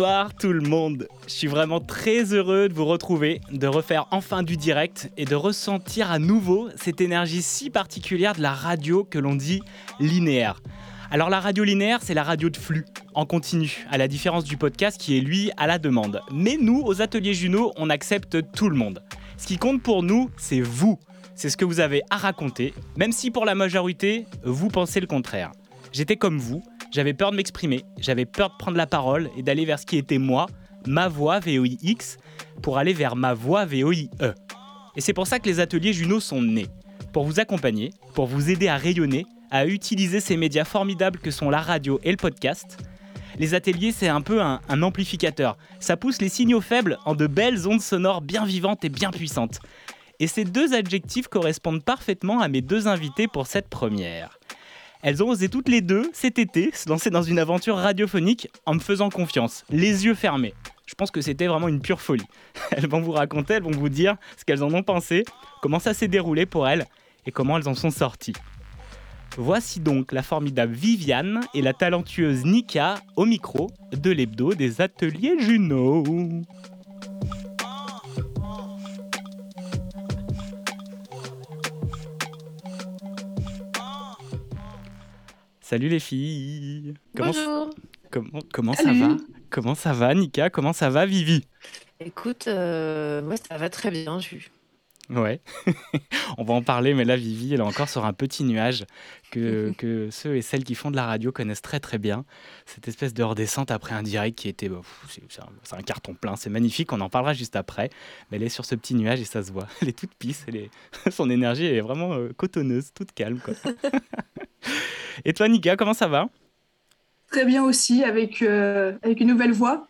Bonsoir tout le monde. Je suis vraiment très heureux de vous retrouver, de refaire enfin du direct et de ressentir à nouveau cette énergie si particulière de la radio que l'on dit linéaire. Alors la radio linéaire, c'est la radio de flux, en continu, à la différence du podcast qui est lui à la demande. Mais nous, aux ateliers Juno, on accepte tout le monde. Ce qui compte pour nous, c'est vous. C'est ce que vous avez à raconter, même si pour la majorité, vous pensez le contraire. J'étais comme vous, j'avais peur de m'exprimer, j'avais peur de prendre la parole et d'aller vers ce qui était moi, ma voix VOIX, pour aller vers ma voix VOIE. Et c'est pour ça que les ateliers Juno sont nés. Pour vous accompagner, pour vous aider à rayonner, à utiliser ces médias formidables que sont la radio et le podcast. Les ateliers, c'est un peu un, un amplificateur. Ça pousse les signaux faibles en de belles ondes sonores bien vivantes et bien puissantes. Et ces deux adjectifs correspondent parfaitement à mes deux invités pour cette première. Elles ont osé toutes les deux, cet été, se lancer dans une aventure radiophonique en me faisant confiance, les yeux fermés. Je pense que c'était vraiment une pure folie. Elles vont vous raconter, elles vont vous dire ce qu'elles en ont pensé, comment ça s'est déroulé pour elles et comment elles en sont sorties. Voici donc la formidable Viviane et la talentueuse Nika au micro de l'hebdo des ateliers Juno. Salut les filles. Comment, Bonjour. comment, comment ça va? Comment ça va Nika? Comment ça va Vivi? Écoute, euh, moi ça va très bien. Suis Ouais, on va en parler, mais là, Vivi, elle est encore sur un petit nuage que, que ceux et celles qui font de la radio connaissent très très bien. Cette espèce de redescente après un direct qui était. bah, c'est- un, carton plein, c'est magnifique, on en parlera juste après. Mais elle est sur ce petit nuage et ça se voit. Elle est toute pisse, elle est... son énergie est vraiment euh, cotonneuse, toute calme. Quoi. et toi, Nika, comment ça va? Très bien aussi, avec, euh, avec une nouvelle voix.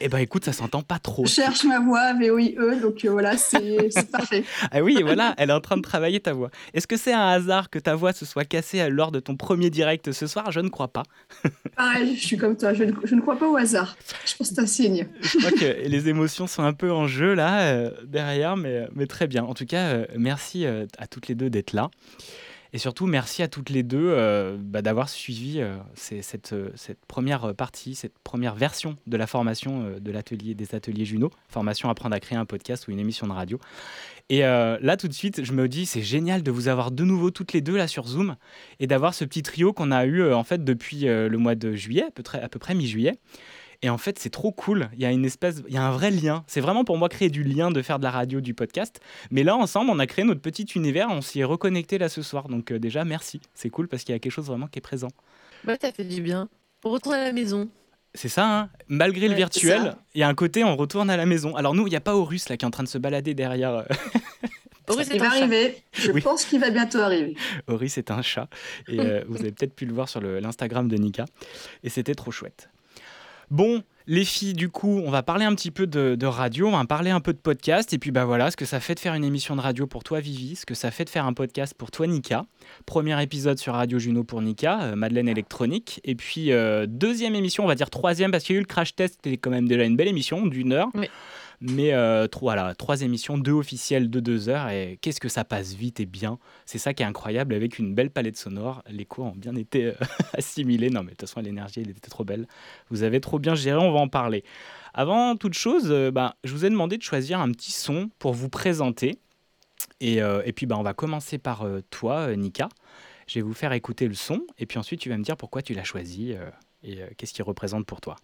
Eh ben écoute, ça s'entend pas trop. Je cherche ma voix, VOIE, donc euh, voilà, c'est parfait. Ah oui, voilà, elle est en train de travailler ta voix. Est-ce que c'est un hasard que ta voix se soit cassée lors de ton premier direct ce soir? Je ne crois pas. Pareil, je suis comme toi, je ne, je ne crois pas au hasard. Je pense que c'est un signe. Je crois que les émotions sont un peu en jeu là, euh, derrière, mais, mais très bien. En tout cas, euh, merci à toutes les deux d'être là. Et surtout, merci à toutes les deux euh, bah, d'avoir suivi euh, euh, cette première partie, cette première version de la formation de l'atelier des ateliers Juno, formation apprendre à créer un podcast ou une émission de radio. Et là, tout de suite, je me dis, c'est génial de vous avoir de nouveau toutes les deux là sur Zoom et d'avoir ce petit trio qu'on a eu en fait depuis le mois de juillet, à peu près mi-juillet. Et en fait, c'est trop cool. Il y a une espèce, il y a un vrai lien. C'est vraiment pour moi créer du lien de faire de la radio, du podcast. Mais là, ensemble, on a créé notre petit univers. On s'y est reconnecté là ce soir. Donc euh, déjà, merci. C'est cool parce qu'il y a quelque chose vraiment qui est présent. Ouais, ça fait du bien. On retourne à la maison. C'est ça, hein malgré le Ouais, virtuel, il y a un côté on retourne à la maison. Alors nous, il n'y a pas Horus là qui est en train de se balader derrière. euh, Horus Il est va un chat. arriver, je Oui. pense qu'il va bientôt arriver. Horus c'est un chat. Et euh, vous avez peut-être pu le voir sur l'Instagram de Nika. Et c'était trop chouette. Bon, les filles, du coup, on va parler un petit peu de, radio, on va parler un peu de podcast. Et puis bah voilà, ce que ça fait de faire une émission de radio pour toi, Vivi, ce que ça fait de faire un podcast pour toi, Nika. Premier épisode sur Radio Juno pour Nika, euh, Madeleine électronique. Et puis euh, deuxième émission, on va dire troisième, parce qu'il y a eu le crash test, c'était quand même déjà une belle émission d'une heure. Oui. Mais euh, trois, voilà, trois émissions, deux officielles de deux heures. Et qu'est-ce que ça passe vite et bien. C'est ça qui est incroyable avec une belle palette sonore. Les cours ont bien été euh, assimilés. Non, mais de toute façon, l'énergie, elle était trop belle. Vous avez trop bien géré, on va en parler. Avant toute chose, euh, bah, je vous ai demandé de choisir un petit son pour vous présenter. Et, et puis, bah, on va commencer par toi, Nika. Je vais vous faire écouter le son. Et puis ensuite, tu vas me dire pourquoi tu l'as choisi et qu'est-ce qu'il représente pour toi.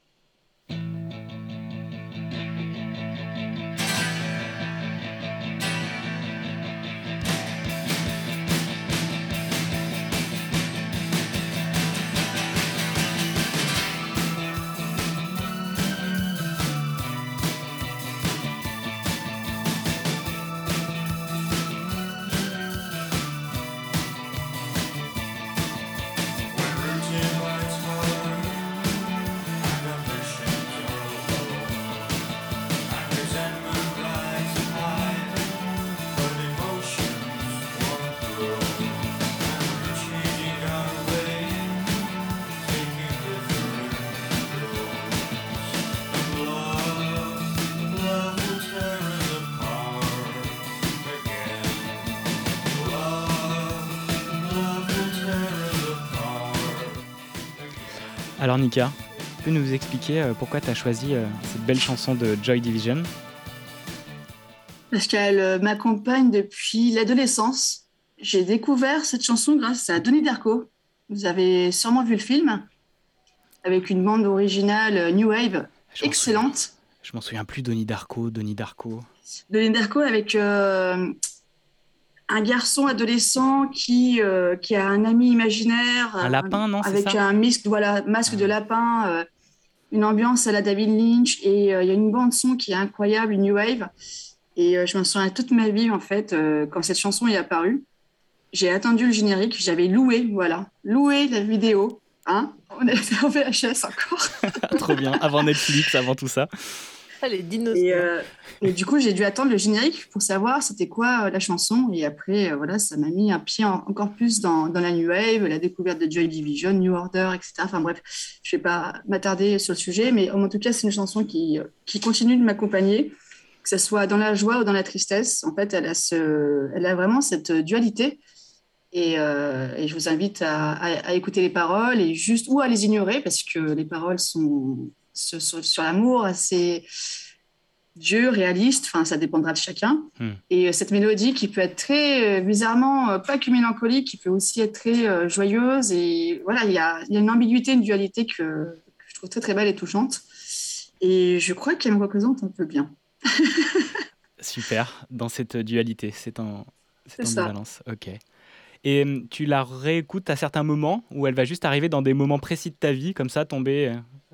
Alors Nika, tu peux nous expliquer euh, pourquoi tu as choisi euh, cette belle chanson de Joy Division? Parce qu'elle euh, m'accompagne depuis l'adolescence. J'ai découvert cette chanson grâce à Denis Darko. Vous avez sûrement vu le film, avec une bande originale New Wave Je excellente. souviens- Je m'en souviens plus, Donnie Darko, Donnie Darko. Denis Darko avec euh, un garçon adolescent qui, euh, qui a un ami imaginaire. Un euh, lapin, non, Avec ça? un masque, voilà, masque de Ouais. lapin, euh, une ambiance à la David Lynch. Et euh, il y a une bande-son qui est incroyable, une New Wave. Et je me souviens toute ma vie, en fait, quand cette chanson est apparue. J'ai attendu le générique, j'avais loué, voilà, loué la vidéo. Hein On était en VHS encore. Trop bien, avant Netflix, avant tout ça. Les dinos. Et, euh, et du coup, j'ai dû attendre le générique pour savoir c'était quoi euh, la chanson. Et après, euh, voilà, ça m'a mis un pied en- encore plus dans, dans la New Wave, la découverte de Joy Division, New Order, etc. Enfin bref, je ne vais pas m'attarder sur le sujet, mais en tout cas, c'est une chanson qui, qui continue de m'accompagner, que ce soit dans la joie ou dans la tristesse. En fait, elle a, ce, elle a vraiment cette dualité. Et, je vous invite à, à- à écouter les paroles et juste ou à les ignorer parce que les paroles sont sur, sur- sur l'amour assez Dieu, réaliste, enfin ça dépendra de chacun. Hmm. Et euh, cette mélodie qui peut être très euh, bizarrement euh, pas que mélancolique, qui peut aussi être très joyeuse. Et voilà, il y a, il y a une ambiguïté, une dualité que, que je trouve très très belle et touchante. Et je crois qu'elle me représente un peu bien. Super, dans cette dualité, c'est en, C'est en ça. balance. Ok. Et hum, tu la réécoutes à certains moments ou elle va juste arriver dans des moments précis de ta vie, comme ça, tomber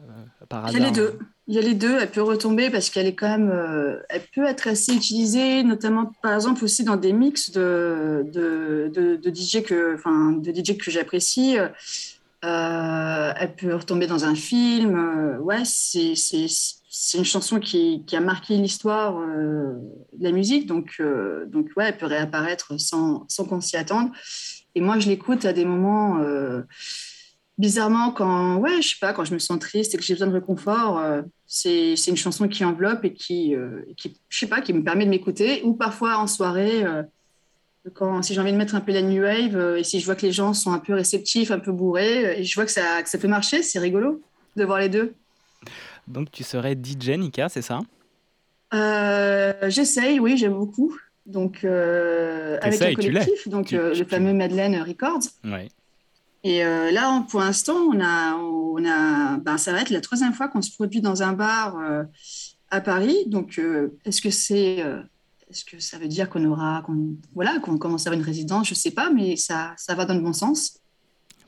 euh, Il y a les deux. Il y a les deux. Elle peut retomber parce qu'elle est quand même, euh, elle peut être assez utilisée, notamment par exemple aussi dans des mix de, de, de, de DJ que, enfin, de DJ que j'apprécie. Euh, elle peut retomber dans un film. Ouais, c'est, c'est, c'est une chanson qui, qui a marqué l'histoire euh, de la musique. Donc, donc ouais, elle peut réapparaître sans, sans qu'on s'y attende. Et moi, je l'écoute à des moments. Bizarrement, quand, ouais, je sais pas, quand je me sens triste et que j'ai besoin de réconfort, euh, c'est, une chanson qui enveloppe et qui, euh, qui, je sais pas, qui me permet de m'écouter. Ou parfois en soirée, euh, quand, si j'ai envie de mettre un peu la new wave euh, et si je vois que les gens sont un peu réceptifs, un peu bourrés, et je vois que ça, que ça peut marcher, c'est rigolo de voir les deux. Donc tu serais DJ, Nika, c'est ça? J'essaye, oui, j'aime beaucoup. Donc, avec un collectif, donc le fameux Madeleine Records. Ouais. Et euh, là, on- pour l'instant, on a, on a, ben, ça va être la troisième fois qu'on se produit dans un bar euh, à Paris. Donc, euh, est-ce que c'est, euh, est-ce que ça veut dire qu'on aura, qu'on, voilà, qu'on commence à avoir une résidence? Je sais pas, mais ça, ça va dans le bon sens.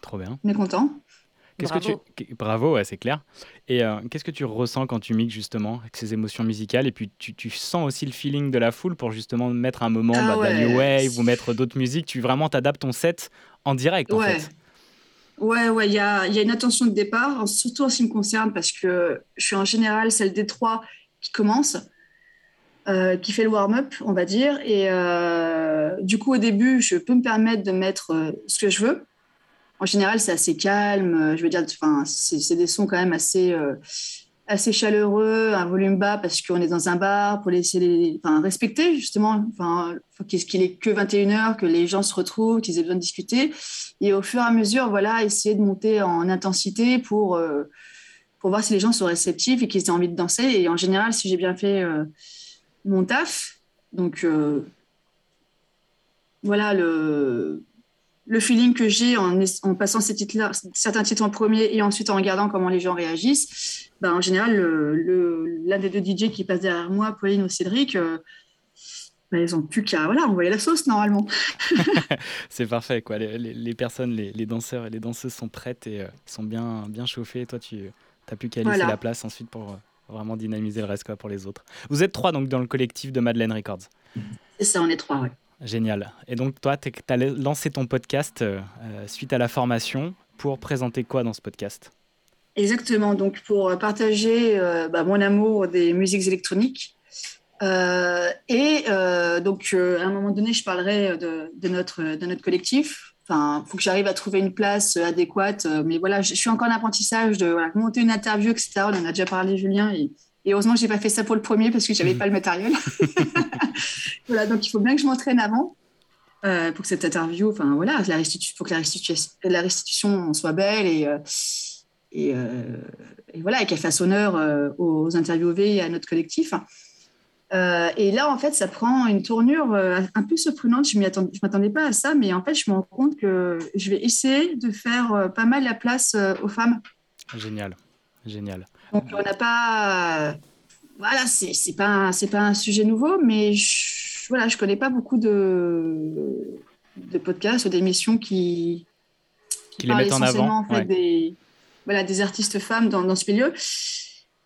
Trop bien. On est content. Qu'est-ce que Bravo. tu... que- Bravo, ouais, c'est clair. Et euh, qu'est-ce que tu ressens quand tu mixes justement avec ces émotions musicales? Et puis tu, tu sens aussi le feeling de la foule pour justement mettre un moment Ah bah, de la new wave ou mettre d'autres musiques? Tu vraiment t'adaptes ton set en direct en Ouais. fait. Ouais, ouais, il y a, y a une attention de départ, surtout en ce qui me concerne, parce que je suis en général celle des trois qui commence, euh, qui fait le warm-up, on va dire. Et euh, du coup, au début, je peux me permettre de mettre euh, ce que je veux. En général, c'est assez calme. Je veux dire, c'est des sons quand même assez, assez chaleureux, un volume bas parce qu'on est dans un bar pour laisser enfin, respecter justement. Enfin, faut qu'il qu'il est que 21 heures, que les gens se retrouvent, qu'ils aient besoin de discuter. Et au fur et à mesure, voilà, essayer de monter en intensité pour, euh, pour voir si les gens sont réceptifs et qu'ils aient envie de danser. Et en général, si j'ai bien fait euh, mon taf, donc euh, voilà le, le feeling que j'ai en, passant ces titres certains titres en premier et ensuite en regardant comment les gens réagissent, ben, en général, l'un des deux DJ qui passe derrière moi, Pauline ou Cédric, euh, ben, ils ont plus qu'à voilà, envoyer la sauce normalement. C'est parfait quoi. Les, les- les personnes, les, les danseurs et les danseuses sont prêtes et euh, sont bien, bien chauffés. Toi, tu n'as plus qu'à laisser Voilà. la place ensuite pour euh, vraiment dynamiser le reste quoi, pour les autres. Vous êtes trois donc dans le collectif de Madeleine Records. C'est ça, on est trois, ouais. Génial. Et donc toi, tu as lancé ton podcast euh, euh, suite à la formation pour présenter quoi dans ce podcast? Exactement, donc pour partager euh, bah, mon amour des musiques électroniques. Et donc, à un moment donné, je parlerai de, notre, collectif. Enfin, il faut que j'arrive à trouver une place adéquate. Mais voilà, je, suis encore en apprentissage de monter une interview, etc. On en a déjà parlé, Julien. Et heureusement, je n'ai pas fait ça pour le premier parce que je n'avais pas le matériel. voilà, donc il faut bien que je m'entraîne avant. euh, pour que cette interview, enfin voilà, la restitution, faut que la restitution, la restitution soit belle et, euh, et, et, voilà, et a fait honneur aux interviewés et à notre collectif. et là, en fait, ça prend une tournure un peu surprenante. Je ne m'attendais pas à ça, mais en fait, je me rends compte que je vais essayer de faire pas mal la place aux femmes. Génial, génial. Donc, on n'a pas. Voilà, c'est n'est pas, pas un sujet nouveau, mais je, voilà, je connais pas beaucoup de, de podcasts ou d'émissions qui, qui, les mettent en avant. En fait, des, voilà, des artistes femmes dans, dans ce milieu.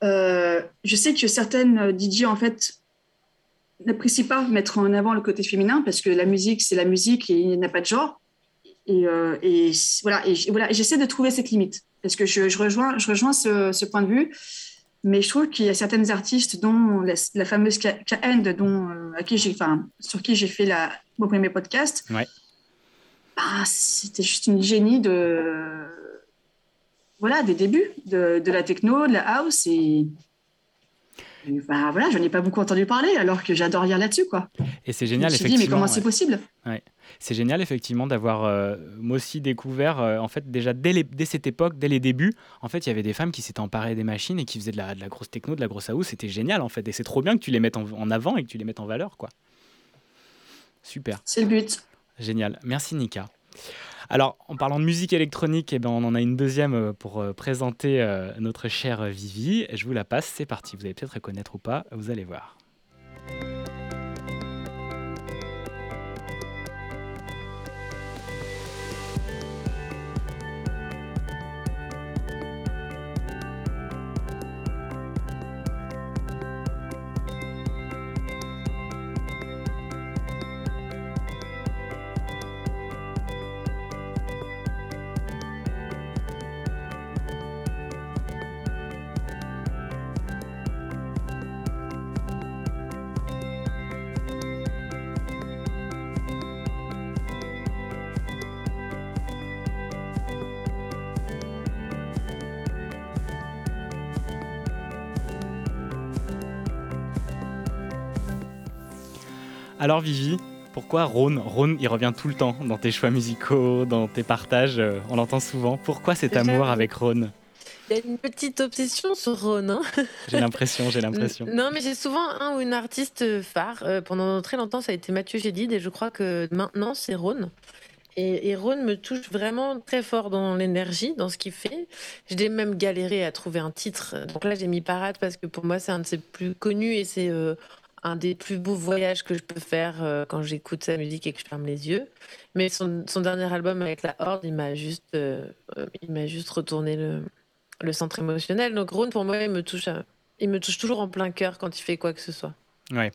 Euh, je sais que certaines DJ, en fait, n'apprécient pas mettre en avant le côté féminin parce que la musique, c'est la musique et il n'y a pas de genre. Et, euh, et voilà, et, voilà, j'essaie de trouver cette limite parce que je, je rejoins, je rejoins ce, ce, point de vue. Mais je trouve qu'il y a certaines artistes, dont la, fameuse K-End, dont euh, à qui j'ai, enfin, sur qui j'ai fait la, mon premier podcast. Ouais. Bah, c'était juste une génie de voilà des débuts de, de, la techno, de la house et, bah, voilà, je n'en ai pas beaucoup entendu parler alors que j'adore lire là-dessus quoi. Et c'est génial je me effectivement. Dit, mais comment c'est possible ouais. C'est génial effectivement d'avoir euh, moi aussi découvert euh, en fait déjà dès, les, dès, cette époque, dès les débuts, en fait il y avait des femmes qui s'étaient emparées des machines et qui faisaient de la, de la grosse techno, de la grosse house. C'était génial en fait et c'est trop bien que tu les mettes en, en avant et que tu les mettes en valeur quoi. Super. C'est le but. Génial. Merci Nika. Alors, en parlant de musique électronique, eh ben, on en a une deuxième euh, pour euh, présenter euh, notre chère Vivi. Je vous la passe, c'est parti. Vous allez peut-être reconnaître ou pas, vous allez voir. Alors Vivi, pourquoi Rhône? Rhône, il revient tout le temps dans tes choix musicaux, dans tes partages, euh, on l'entend souvent. Pourquoi cet amour avec Rhône? Il y a une petite obsession sur Rhône. Hein. j'ai l'impression, j'ai l'impression. Non, mais j'ai souvent un ou une artiste phare. Euh, pendant très longtemps, ça a été Mathieu Gédid et je crois que maintenant, c'est Rhône. Et, et Rhône me touche vraiment très fort dans l'énergie, dans ce qu'il fait. J'ai même galéré à trouver un titre. Donc là, j'ai mis Parade parce que pour moi, c'est un de ses plus connus et c'est euh, un des plus beaux voyages que je peux faire euh, quand j'écoute sa musique et que je ferme les yeux. Mais son, dernier album avec la Horde, il m'a juste, euh, il m'a juste retourné le, centre émotionnel. Donc Rhône, pour moi, il me touche, il me touche toujours en plein cœur quand il fait quoi que ce soit. Ouais.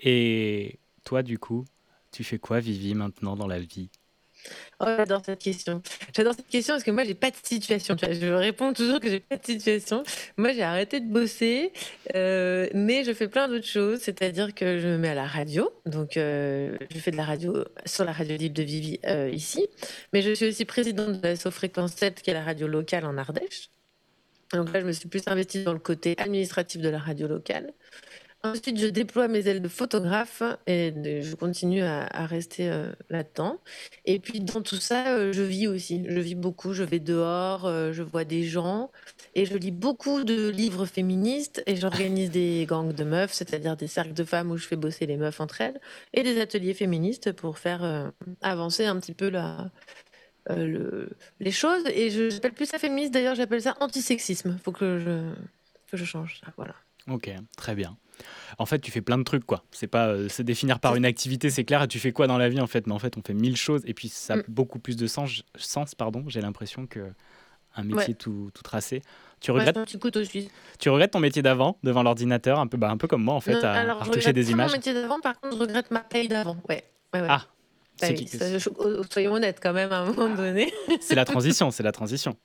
Et toi, du coup, tu fais quoi, Vivi, maintenant dans la vie? Oh, j'adore cette question. J'adore cette question parce que moi, j'ai pas de situation. Je réponds toujours que j'ai pas de situation. Moi, j'ai arrêté de bosser, euh, mais je fais plein d'autres choses. C'est-à-dire que je me mets à la radio. Donc, euh, je fais de la radio sur la radio libre de Vivi euh, ici. Mais je suis aussi présidente de la Fréquence 7, qui est la radio locale en Ardèche. Donc là, je me suis plus investie dans le côté administratif de la radio locale. Ensuite, je déploie mes ailes de photographe et je continue à, rester euh, là-dedans. Et puis, dans tout ça, euh, je vis aussi. Je vis beaucoup. Je vais dehors, euh, je vois des gens et je lis beaucoup de livres féministes et j'organise des gangs de meufs, c'est-à-dire des cercles de femmes où je fais bosser les meufs entre elles et des ateliers féministes pour faire euh, avancer un petit peu les choses. Et je n'appelle plus ça féministe, d'ailleurs, j'appelle ça antisexisme. Il faut que je, que je change ça. Voilà. Ok, très bien. En fait, tu fais plein de trucs, quoi. C'est pas euh, se définir par une activité, c'est clair. Et tu fais quoi dans la vie, en fait? Mais en fait, on fait mille choses. Et puis, ça a Mm. beaucoup plus de sens. sens pardon. J'ai l'impression que un métier Ouais. tout, tout tracé. Tu Ouais, regrettes, petit couteau suisse. tu regrettes ton métier d'avant, devant l'ordinateur, un peu, bah, un peu comme moi, en fait, Non, à, alors, à je retoucher regrette des images. Mon métier d'avant, par contre, je regrette ma paye d'avant. Ouais. Ouais, ouais. Ah, Bah oui, qui- ça, je- oh, soyons honnêtes quand même, à un moment donné. c'est la transition, c'est la transition.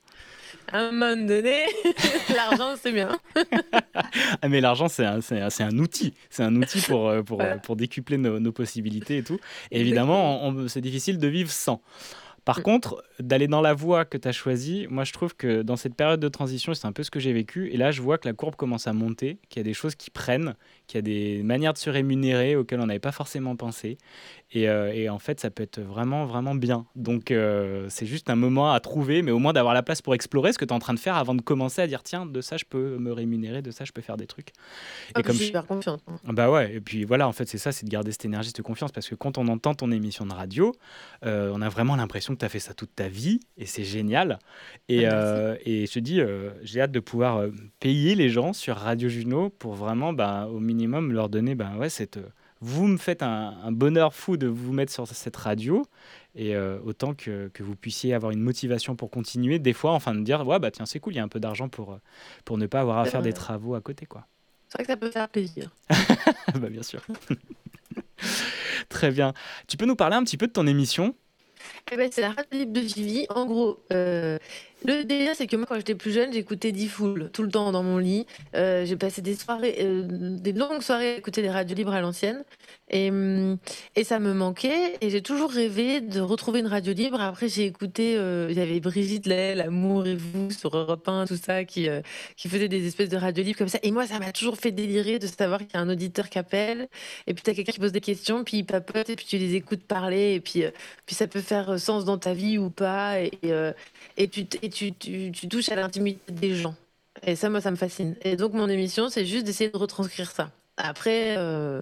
À un moment donné, l'argent, c'est bien. Ah, mais l'argent, c'est un, outil. C'est un outil pour, euh, pour, Voilà. euh, pour décupler nos, nos possibilités et tout. Et évidemment, c'est difficile de vivre sans. Par Mm. contre, d'aller dans la voie que tu as choisie, moi je trouve que dans cette période de transition, c'est un peu ce que j'ai vécu. Et là, je vois que la courbe commence à monter, qu'il y a des choses qui prennent, qu'il y a des manières de se rémunérer auxquelles on n'avait pas forcément pensé. Et, euh, et en fait, ça peut être vraiment, vraiment bien. Donc, euh, c'est juste un moment à trouver, mais au moins d'avoir la place pour explorer ce que tu es en train de faire avant de commencer à dire tiens, de ça, je peux me rémunérer, de ça, je peux faire des trucs. Ah, Et comme je suis hyper confiante. hein. ah Bah ouais, et puis voilà, en fait, c'est ça, c'est de garder cette énergie, cette confiance, parce que quand on entend ton émission de radio, euh, on a vraiment l'impression que tu as fait ça toute ta vie, et c'est génial. Et, Ah, et je te dis, j'ai hâte de pouvoir payer les gens sur Radio Juno pour vraiment, bah, au minimum, leur donner, bah, ouais, cette, euh, vous me faites un, un bonheur fou de vous mettre sur cette radio, et euh, autant que, que vous puissiez avoir une motivation pour continuer, des fois, enfin, de dire, ouais, bah tiens, c'est cool, il y a un peu d'argent pour, euh, pour ne pas avoir à C'est faire des travaux à côté, quoi. C'est vrai que ça peut faire plaisir. bah bien sûr. Très bien. Tu peux nous parler un petit peu de ton émission? Eh ben, c'est la radio libre de Vivi. En gros, euh, le délire, c'est que moi, quand j'étais plus jeune, j'écoutais D-Fool tout le temps dans mon lit. Euh, j'ai passé des soirées, euh, des longues soirées à écouter des radios libres à l'ancienne. Et, hum, et ça me manquait. Et j'ai toujours rêvé de retrouver une radio libre. Après, j'ai écouté, euh, il y avait Brigitte Lay, L'amour et vous sur Europe 1, tout ça, qui, faisait des espèces de radios libres comme ça. Et moi, ça m'a toujours fait délirer de savoir qu'il y a un auditeur qui appelle. Et puis, tu as quelqu'un qui pose des questions, puis il papote, et puis tu les écoutes parler. Et puis, ça peut faire sens dans ta vie ou pas. Et, tu, tu, touches à l'intimité des gens. Et ça, moi, ça me fascine. Et donc, mon émission, c'est juste d'essayer de retranscrire ça. Après, euh,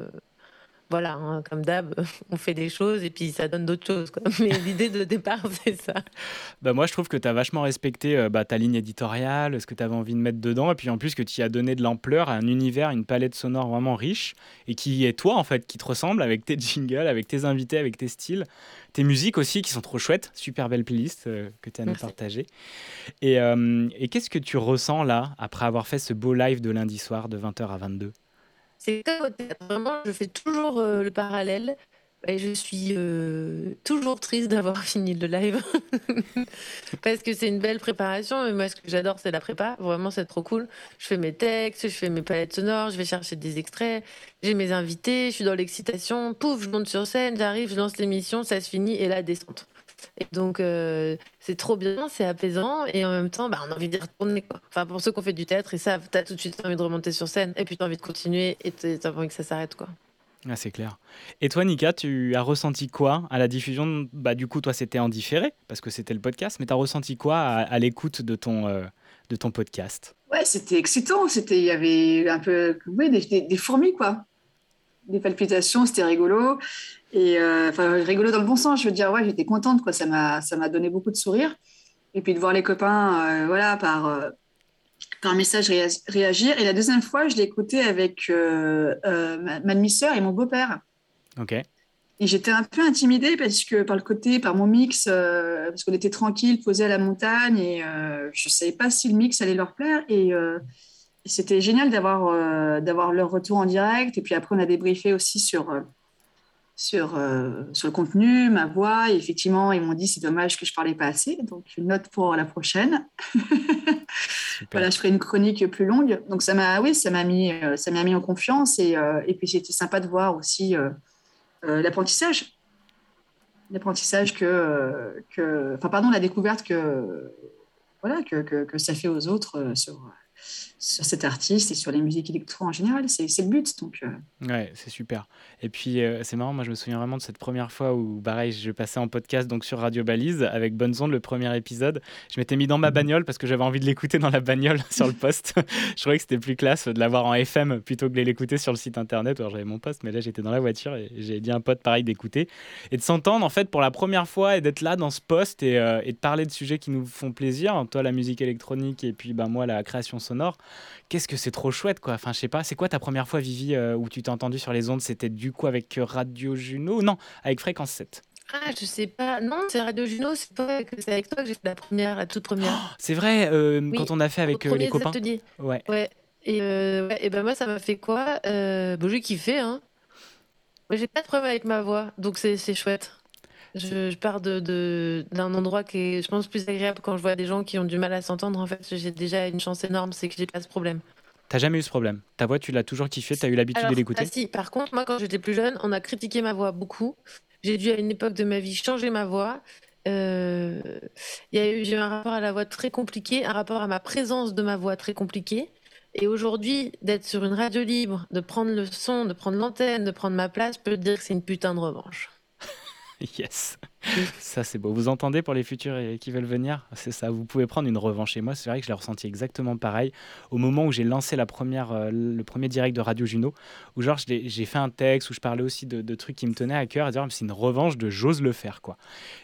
voilà, hein, comme d'hab, on fait des choses et puis ça donne d'autres choses. Quoi. Mais l'idée de départ, c'est ça. bah moi, je trouve que tu as vachement respecté euh, bah, ta ligne éditoriale, ce que tu avais envie de mettre dedans, et puis en plus que tu as donné de l'ampleur à un univers, une palette sonore vraiment riche, et qui est toi, en fait, qui te ressemble avec tes jingles, avec tes invités, avec tes styles, tes musiques aussi, qui sont trop chouettes. Super belle playlist euh, que tu as nous partagée. Et, euh, et qu'est-ce que tu ressens là, après avoir fait ce beau live de lundi soir de 20h à 22 C'est comme au théâtre. Vraiment, je fais toujours euh, le parallèle. Et je suis euh, toujours triste d'avoir fini le live. Parce que c'est une belle préparation. Et moi, ce que j'adore, c'est la prépa. Vraiment, c'est trop cool. Je fais mes textes, je fais mes palettes sonores, je vais chercher des extraits. J'ai mes invités, je suis dans l'excitation. Pouf, je monte sur scène, j'arrive, je lance l'émission, ça se finit et la descente. Et donc, euh, c'est trop bien, c'est apaisant. Et en même temps, bah, on a envie d'y retourner. Quoi. Enfin, pour ceux qui ont fait du théâtre, ils savent, t'as tout de suite envie de remonter sur scène. Et puis, t'as envie de continuer et t'as envie que ça s'arrête. quoi. Ah, c'est clair. Et toi, Nika, tu as ressenti quoi à la diffusion Bah, du coup, toi, c'était en différé parce que c'était le podcast, mais tu as ressenti quoi à, à l'écoute de ton euh, de ton podcast? Ouais, c'était excitant. C'était, il y avait un peu, oui, des, des- des fourmis, quoi. Des palpitations, c'était rigolo. Et euh, enfin, rigolo dans le bon sens. Je veux dire, ouais, j'étais contente, quoi. Ça m'a, ça m'a donné beaucoup de sourires. Et puis de voir les copains, euh, voilà, par, euh, par message réa- réagir. Et la deuxième fois, je l'ai écouté avec ma, ma demi-sœur et mon beau-père. Ok. Et j'étais un peu intimidée parce que par le côté, par mon mix, parce qu'on était tranquille, posé à la montagne, et je ne savais pas si le mix allait leur plaire. Et, c'était génial d'avoir d'avoir leur retour en direct. Et puis après, on a débriefé aussi sur, sur, euh, sur le contenu, ma voix. Et effectivement, ils m'ont dit c'est dommage que je ne parlais pas assez. Donc, une note pour la prochaine. Voilà, je ferai une chronique plus longue. Donc ça m'a, oui, ça m'a mis, euh, ça m'a mis en confiance et, euh, et puis c'était sympa de voir aussi l'apprentissage, l'apprentissage que, que, enfin pardon, la découverte que, voilà, que, que, que ça fait aux autres sur, sur cet artiste et sur les musiques électro en général. C'est, le but. Donc euh, Ouais, c'est super. Et puis euh, c'est marrant, moi je me souviens vraiment de cette première fois où, pareil, je passais en podcast donc sur Radio Balise avec Bonne Onde, le premier épisode. Je m'étais mis dans ma bagnole parce que j'avais envie de l'écouter dans la bagnole sur le poste. je trouvais que c'était plus classe de l'avoir en FM plutôt que de l'écouter sur le site internet. Alors j'avais mon poste, mais là j'étais dans la voiture et j'ai dit à un pote pareil d'écouter et de s'entendre en fait pour la première fois et d'être là dans ce poste et, euh, et de parler de sujets qui nous font plaisir. Toi, la musique électronique et puis bah, moi, la création sonore. Qu'est-ce que c'est trop chouette, quoi. Enfin, je sais pas, c'est quoi ta première fois, Vivi, euh, où tu t'es entendu sur les ondes? C'était du coup avec euh, Radio Juno? Non, avec Fréquence 7. Ah, je sais pas. Non, c'est Radio Juno, c'est avec, toi que j'ai fait la première, la toute première. C'est vrai, euh, Oui, quand on a fait avec euh, les copains. ateliers. Ouais. Ouais. Et, ouais, et ben moi, ça m'a fait quoi? Euh, bah, J'ai kiffé, hein. Moi, j'ai pas de problème avec ma voix, donc c'est chouette. Je, je pars de- d'un endroit qui est, je pense, plus agréable quand je vois des gens qui ont du mal à s'entendre. En fait, j'ai déjà une chance énorme, c'est que j'ai pas ce problème. T'as jamais eu ce problème? Ta voix, tu l'as toujours kiffé, t'as eu l'habitude de l'écouter? ah si, par contre, moi, quand j'étais plus jeune, on a critiqué ma voix beaucoup. J'ai dû, à une époque de ma vie, changer ma voix. euh, j'ai eu un rapport à la voix très compliqué, un rapport à ma présence de ma voix très compliqué. Et aujourd'hui, d'être sur une radio libre, de prendre le son, de prendre l'antenne, de prendre ma place, je peux te dire que c'est une putain de revanche. Yes. Ça, c'est beau. Vous entendez pour les futurs et- qui veulent venir? C'est ça. Vous pouvez prendre une revanche. Et moi, c'est vrai que je l'ai ressenti exactement pareil au moment où j'ai lancé la première, euh, le premier direct de Radio Juno, où genre j'ai fait un texte où je parlais aussi de, trucs qui me tenaient à cœur et dire c'est une revanche de j'ose le faire quoi.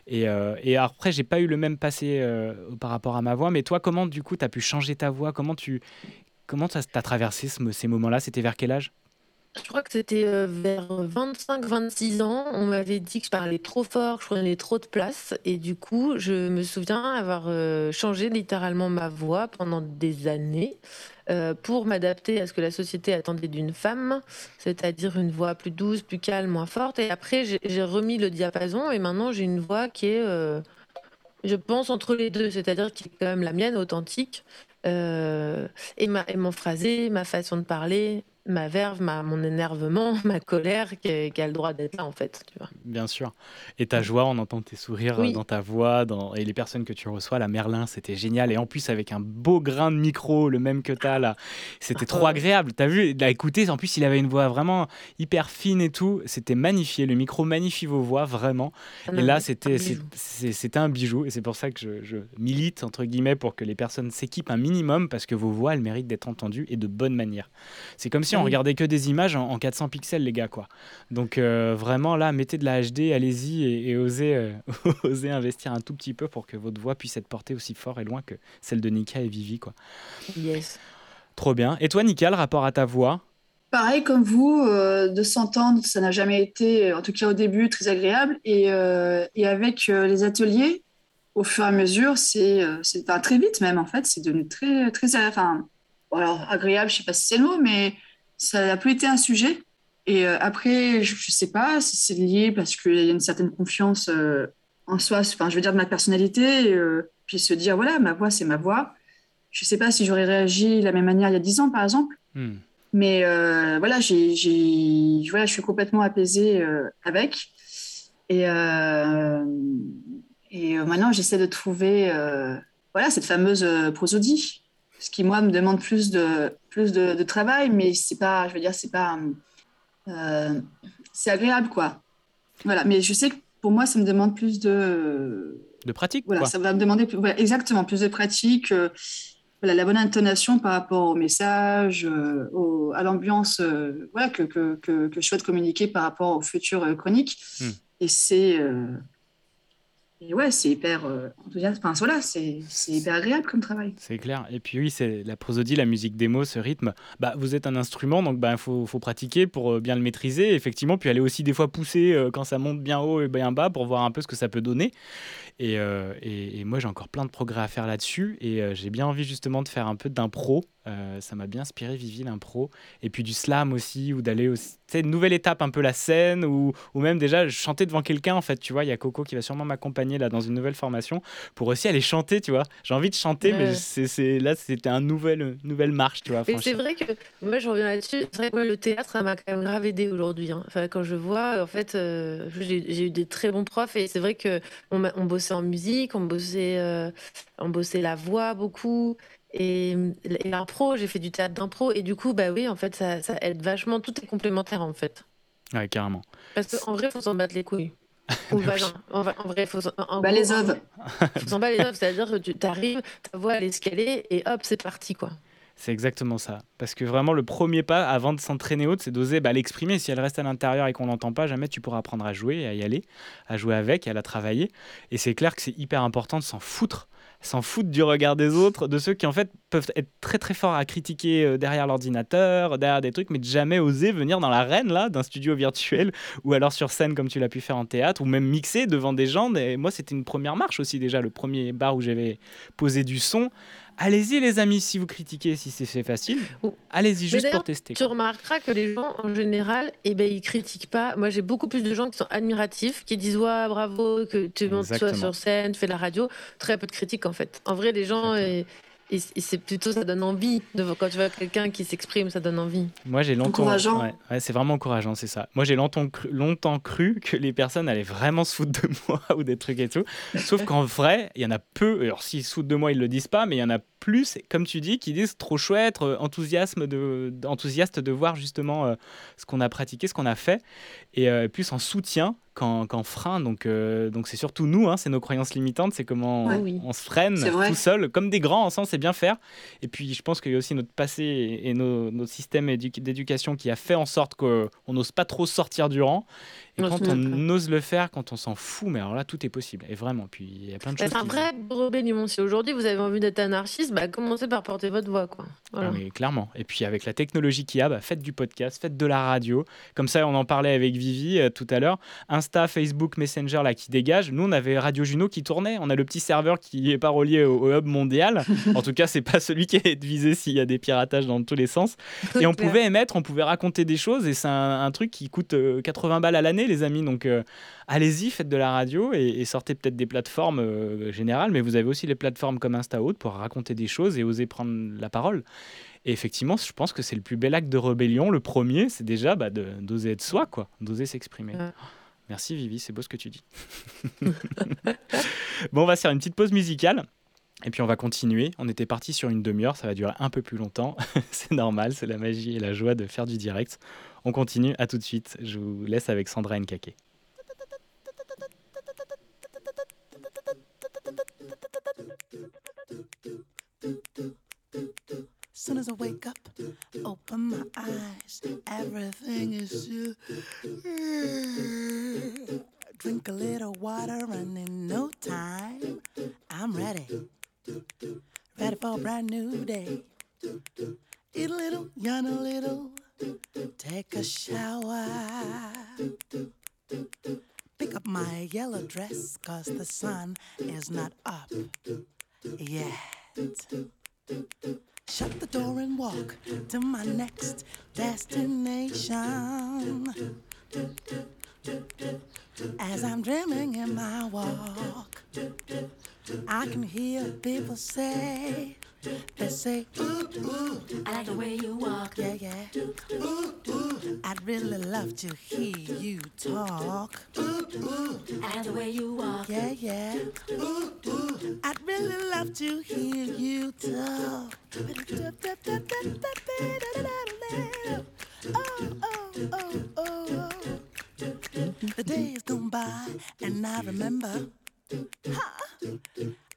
Et, euh, et après, j'ai pas eu le même passé euh, par rapport à ma voix. Mais toi, comment du coup, tu as pu changer ta voix? Comment tu comment t'as as traversé ce- ces moments-là? C'était vers quel âge? Je crois que c'était euh, vers 25-26 ans. On m'avait dit que je parlais trop fort, que je prenais trop de place. Et du coup, je me souviens avoir euh, changé littéralement ma voix pendant des années euh, pour m'adapter à ce que la société attendait d'une femme, c'est-à-dire une voix plus douce, plus calme, moins forte. Et après, j'ai remis le diapason et maintenant j'ai une voix qui est, je pense, entre les deux, c'est-à-dire qui est quand même la mienne, authentique. Et, ma, et mon phrasé, ma façon de parler, ma verve, ma, mon énervement, ma colère qui, a- qui a le droit d'être là en fait. Tu vois. Bien sûr. Et ta joie, on entend tes sourires Oui. euh, dans ta voix, dans... et les personnes que tu reçois, la Merlin, c'était génial. Et en plus, avec un beau grain de micro, le même que tu as là, c'était trop agréable. T'as vu, à écouter, en plus, il avait une voix vraiment hyper fine et tout. C'était magnifié. Le micro magnifie vos voix, vraiment. Ah Et là, c'était c'était un bijou. Et c'est pour ça que je, je milite, entre guillemets, pour que les personnes s'équipent un minimum, parce que vos voix, elles méritent d'être entendues et de bonne manière. C'est comme si on Oui. regardait que des images en, en 400 pixels, les gars, quoi. Donc euh, vraiment, là, mettez de la HD, allez-y et, et osez, euh, osez investir un tout petit peu pour que votre voix puisse être portée aussi fort et loin que celle de Nika et Vivi, quoi. Yes. Trop bien. Et toi, Nika, le rapport à ta voix? Pareil comme vous, euh, de s'entendre, ça n'a jamais été, en tout cas au début, très agréable. Et, euh, et avec euh, les ateliers, au fur et à mesure, c'est euh, c'est- enfin, très vite même, en fait, c'est devenu très, très enfin, bon, alors, agréable, je sais pas si c'est le mot, mais ça n'a plus été un sujet. Et euh, après, je ne sais pas si c'est lié parce qu'il y a une certaine confiance euh, en soi, enfin, je veux dire de ma personnalité, euh, puis se dire, voilà, ma voix, c'est ma voix. Je ne sais pas si j'aurais réagi de la même manière il y a 10 ans, par exemple. Hmm. Mais euh, voilà, j'ai, voilà, je suis complètement apaisée euh, avec. Et, euh, et maintenant, j'essaie de trouver voilà, cette fameuse prosodie. Ce qui, moi, me demande plus de, plus de, de travail, mais c'est pas, je veux dire, c'est pas. euh, c'est agréable, quoi. Voilà, mais je sais que pour moi, ça me demande plus de. de pratique, Voilà, quoi. ça va me demander plus- voilà, exactement plus de pratique, euh, voilà, la bonne intonation par rapport au message, euh, au- à l'ambiance voilà, que, que, que, que je souhaite communiquer par rapport aux futures chroniques. Hmm. Et c'est et ouais, c'est hyper euh. Enfin, voilà, c'est hyper agréable comme travail. C'est clair. Et puis oui, c'est la prosodie, la musique démo, ce rythme. Bah, vous êtes un instrument, donc bah, il faut, faut pratiquer pour euh, bien le maîtriser. Effectivement, puis aller aussi des fois pousser euh, quand ça monte bien haut et bien bas pour voir un peu ce que ça peut donner. Et, et- et moi, j'ai encore plein de progrès à faire là-dessus. Et j'ai bien envie justement de faire un peu d'impro. Euh, ça m'a bien inspiré, Vivi, l'impro. Et puis du slam aussi, ou d'aller aussi. Une nouvelle étape, un peu la scène, ou, ou même déjà chanter devant quelqu'un, en fait. Tu vois, il y a Coco qui va sûrement m'accompagner là dans une nouvelle formation pour aussi aller chanter, tu vois. J'ai envie de chanter, mais Ouais. c'est, c'est- là, c'était une nouvelle, nouvelle marche, tu vois. Et c'est vrai que moi je reviens là-dessus. C'est vrai que moi, le théâtre ça m'a quand même grave aidé aujourd'hui. hein. Enfin, quand je vois, en fait, euh, j'ai eu des très bons profs et c'est vrai que on bossait en musique, on bossait, euh, on bossait la voix beaucoup. Et, et l'impro, j'ai fait du théâtre d'impro et du coup, bah oui, en fait, ça, ça aide vachement. Tout est complémentaire en fait. Ouais, carrément. Parce qu'en vrai, faut s'en battre les couilles. Ou Bah. En, va- en vrai, faut s'en en Bah, gros, les œuvres. Faut s'en battre les œuvres, c'est-à-dire que tu arrives, ta voix est escalée et hop, c'est parti quoi. C'est exactement ça. Parce que vraiment, le premier pas avant de s'entraîner haute, c'est d'oser bah, l'exprimer. Si elle reste à l'intérieur et qu'on l'entend pas, jamais tu pourras apprendre à jouer et à y aller, à jouer avec, et à la travailler. Et c'est clair que c'est hyper important de s'en foutre. S'en foutre du regard des autres, de ceux qui en fait peuvent être très très forts à critiquer euh, derrière l'ordinateur, derrière des trucs, mais jamais oser venir dans l'arène là d'un studio virtuel ou alors sur scène comme tu l'as pu faire en théâtre ou même mixer devant des gens. Et moi, c'était une première marche aussi déjà, le premier bar où j'avais posé du son. Allez-y les amis, si vous critiquez, si c'est facile, allez-y juste pour tester. Tu remarqueras que les gens, en général, eh ben, ils critiquent pas. Moi, j'ai beaucoup plus de gens qui sont admiratifs, qui disent Ouais, bravo, que tu montes toi sur scène, tu fais la radio. Très peu de critiques, en fait. En vrai, les gens. Et, et c'est plutôt ça donne envie. De, quand tu vois quelqu'un qui s'exprime, ça donne envie. Moi, j'ai longtemps. Encourageant. Ouais, ouais, c'est vraiment encourageant, c'est ça. Moi, j'ai longtemps cru, longtemps cru que les personnes allaient vraiment se foutre de moi ou des trucs et tout. Sauf qu'en vrai, il y en a peu. Alors, s'ils se foutent de moi, ils le disent pas, mais il y en a plus, comme tu dis, qui disent trop chouette, euh, enthousiasme de, enthousiaste de voir justement euh, ce qu'on a pratiqué, ce qu'on a fait, et euh, plus en soutien qu'en qu'en frein. Donc, euh, donc c'est surtout nous, hein, c'est nos croyances limitantes, c'est comment Ouais. on, Oui. on se freine tout seul, comme des grands ensemble, c'est bien faire. Et puis, je pense qu'il y a aussi notre passé et et nos, notre système édu- d'éducation qui a fait en sorte qu'on n'ose pas trop sortir du rang. Et quand on ose le faire, quand on s'en fout, mais alors là, tout est possible. Et vraiment, puis il y a plein de choses. C'est un vrai rébellion. Si aujourd'hui vous avez envie d'être anarchiste, bah, commencez par porter votre voix. Quoi. Voilà. Ah clairement. Et puis avec la technologie qu'il y a, bah, faites du podcast, faites de la radio. Comme ça, on en parlait avec Vivi euh, tout à l'heure. Insta, Facebook, Messenger là qui dégage. Nous, on avait Radio Juno qui tournait. On a le petit serveur qui est pas relié au, au hub mondial. en tout cas, c'est pas celui qui est visé s'il y a des piratages dans tous les sens. Et on pouvait émettre, on pouvait raconter des choses. Et c'est un, un truc qui coûte euh, 80 balles à l'année, les amis. Donc euh, allez-y, faites de la radio et, et sortez peut-être des plateformes euh, générales. Mais vous avez aussi les plateformes comme Insta Haute pour raconter des choses et oser prendre la parole. Et effectivement, je pense que c'est le plus bel acte de rébellion. Le premier, c'est déjà bah, d'oser être soi, quoi, d'oser s'exprimer. Ouais. Merci Vivi, c'est beau ce que tu dis. bon, on va faire une petite pause musicale. Et puis on va continuer. On était parti sur une demi-heure, ça va durer un peu plus longtemps. c'est normal, c'est la magie et la joie de faire du direct. On continue, à tout de suite. Je vous laisse avec Sandra Nkake. Soon as I wake up, open my eyes, everything is still. Drink a little water, and in no time, I'm ready. Ready for a brand new day. Eat a little, yawn a little, take a shower. Pick up my yellow dress, cause the sun is not up yet. Shut the door and walk to my next destination. As I'm dreaming in my walk, I can hear people say, they say, ooh, ooh, I like the way you walk, yeah, yeah. Ooh, ooh, I'd really love to hear you talk. Ooh, ooh, I like the way you walk, yeah, yeah. Ooh, ooh, I'd really love to hear you talk. Oh, oh, oh, oh, oh. The days gone by and I remember huh,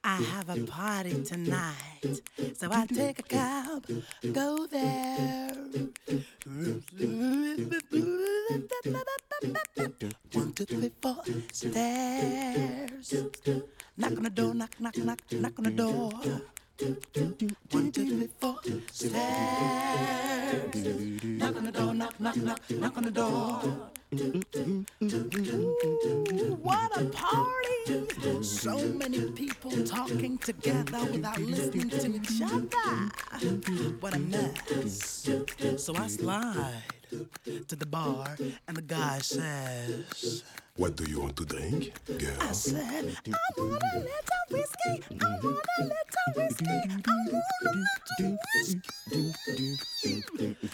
I have a party tonight. So I take a cab, go there. One, two, three, four stairs. Knock on the door, knock, knock, knock, knock on the door. One, two, three, four stairs. Knock knock, knock on the door. What a party! So many people talking together without listening to each other. What a mess. So I slide to the bar, and the guy says, What do you want to drink, girl? I said, I want a little whiskey. I want a little whiskey. I want a little whiskey.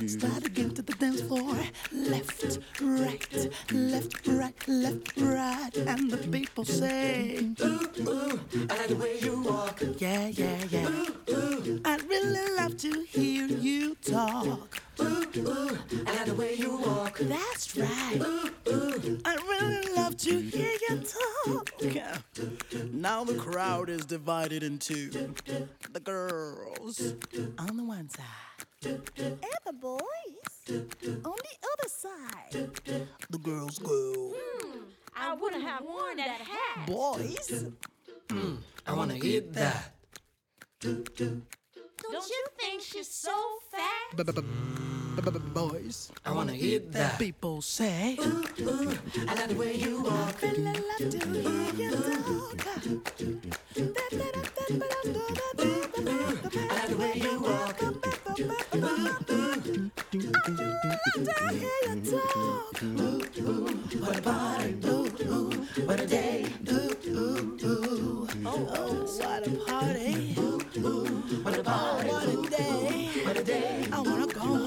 Slide again to the dance floor. Left, right, left, right, left, right. And the people say, Ooh, ooh, I like the way you walk. Yeah, yeah, yeah. Ooh, ooh, I'd really love to hear you talk. Ooh, ooh, I like the way you walk. That's right. Ooh, ooh, I'd really love to hear you talk. Now the crowd is divided into the girls on the one side and the boys on the other side. The girls go, hmm, I wouldn't have worn that hat. boys. Hmm, I wanna eat that. Don't you think she's so fat? Boys, I wanna eat that. people say, ooh, ooh, I like the way you walk. Really love to hear you talk. I like the way you walk. I love to hear you talk. Ooh, ooh, what a party. Ooh, ooh, what a day. Ooh, ooh, ooh. Oh, what a party. Ooh, what a party. What a day. What a day. I wanna go.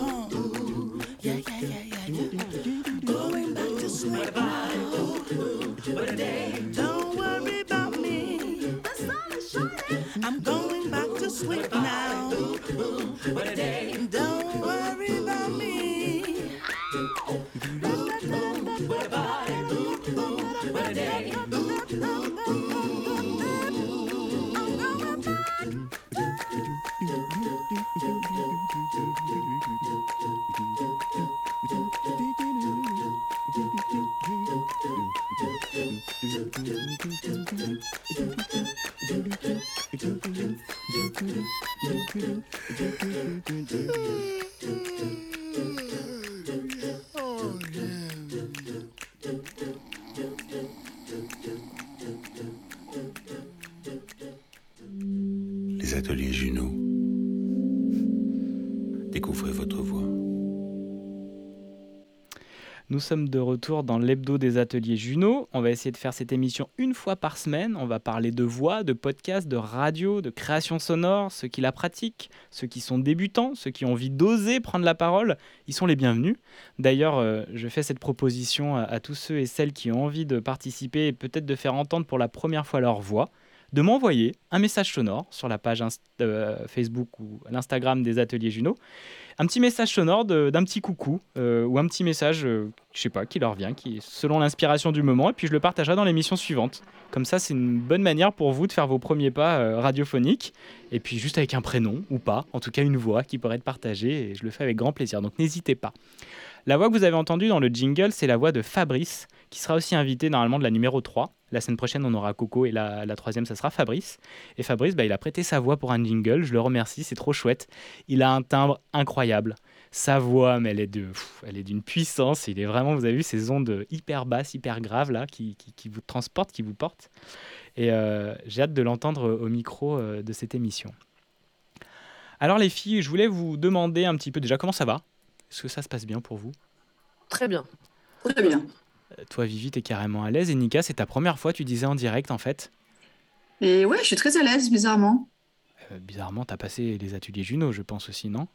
Nous sommes de retour dans l'hebdo des ateliers Juno. On va essayer de faire cette émission une fois par semaine. On va parler de voix, de podcast, de radio, de création sonore, ceux qui la pratiquent, ceux qui sont débutants, ceux qui ont envie d'oser prendre la parole. Ils sont les bienvenus. D'ailleurs, euh, je fais cette proposition à tous ceux et celles qui ont envie de participer et peut-être de faire entendre pour la première fois leur voix de m'envoyer un message sonore sur la page euh, Facebook ou l'Instagram des ateliers Juno. Un petit message sonore d'un petit coucou euh, ou un petit message, euh, je sais pas, qui leur vient, qui selon l'inspiration du moment, et puis je le partagerai dans l'émission suivante. Comme ça, c'est une bonne manière pour vous de faire vos premiers pas euh, radiophoniques, et puis juste avec un prénom ou pas, en tout cas une voix qui pourrait être partagée, et je le fais avec grand plaisir, donc n'hésitez pas. La voix que vous avez entendue dans le jingle, c'est la voix de Fabrice, qui sera aussi invité normalement de la numéro 3. La semaine prochaine, on aura Coco et la, la troisième, ça sera Fabrice. Et Fabrice, bah, il a prêté sa voix pour un jingle, je le remercie, c'est trop chouette. Il a un timbre incroyable. Sa voix, mais elle est de, pff, elle est d'une puissance. Il est vraiment, vous avez vu ces ondes hyper basses, hyper graves là, qui, qui- qui vous transportent, qui vous portent. Et euh, j'ai hâte de l'entendre au micro euh, de cette émission. Alors les filles, je voulais vous demander un petit peu déjà comment ça va? Est-ce que ça se passe bien pour vous? Très bien. Très bien. Toi, Vivi, t'es carrément à l'aise. Et Nika, c'est ta première fois, tu disais en direct en fait. Et ouais, je suis très à l'aise, bizarrement. Euh, bizarrement, t'as passé les ateliers Juno, je pense aussi, non?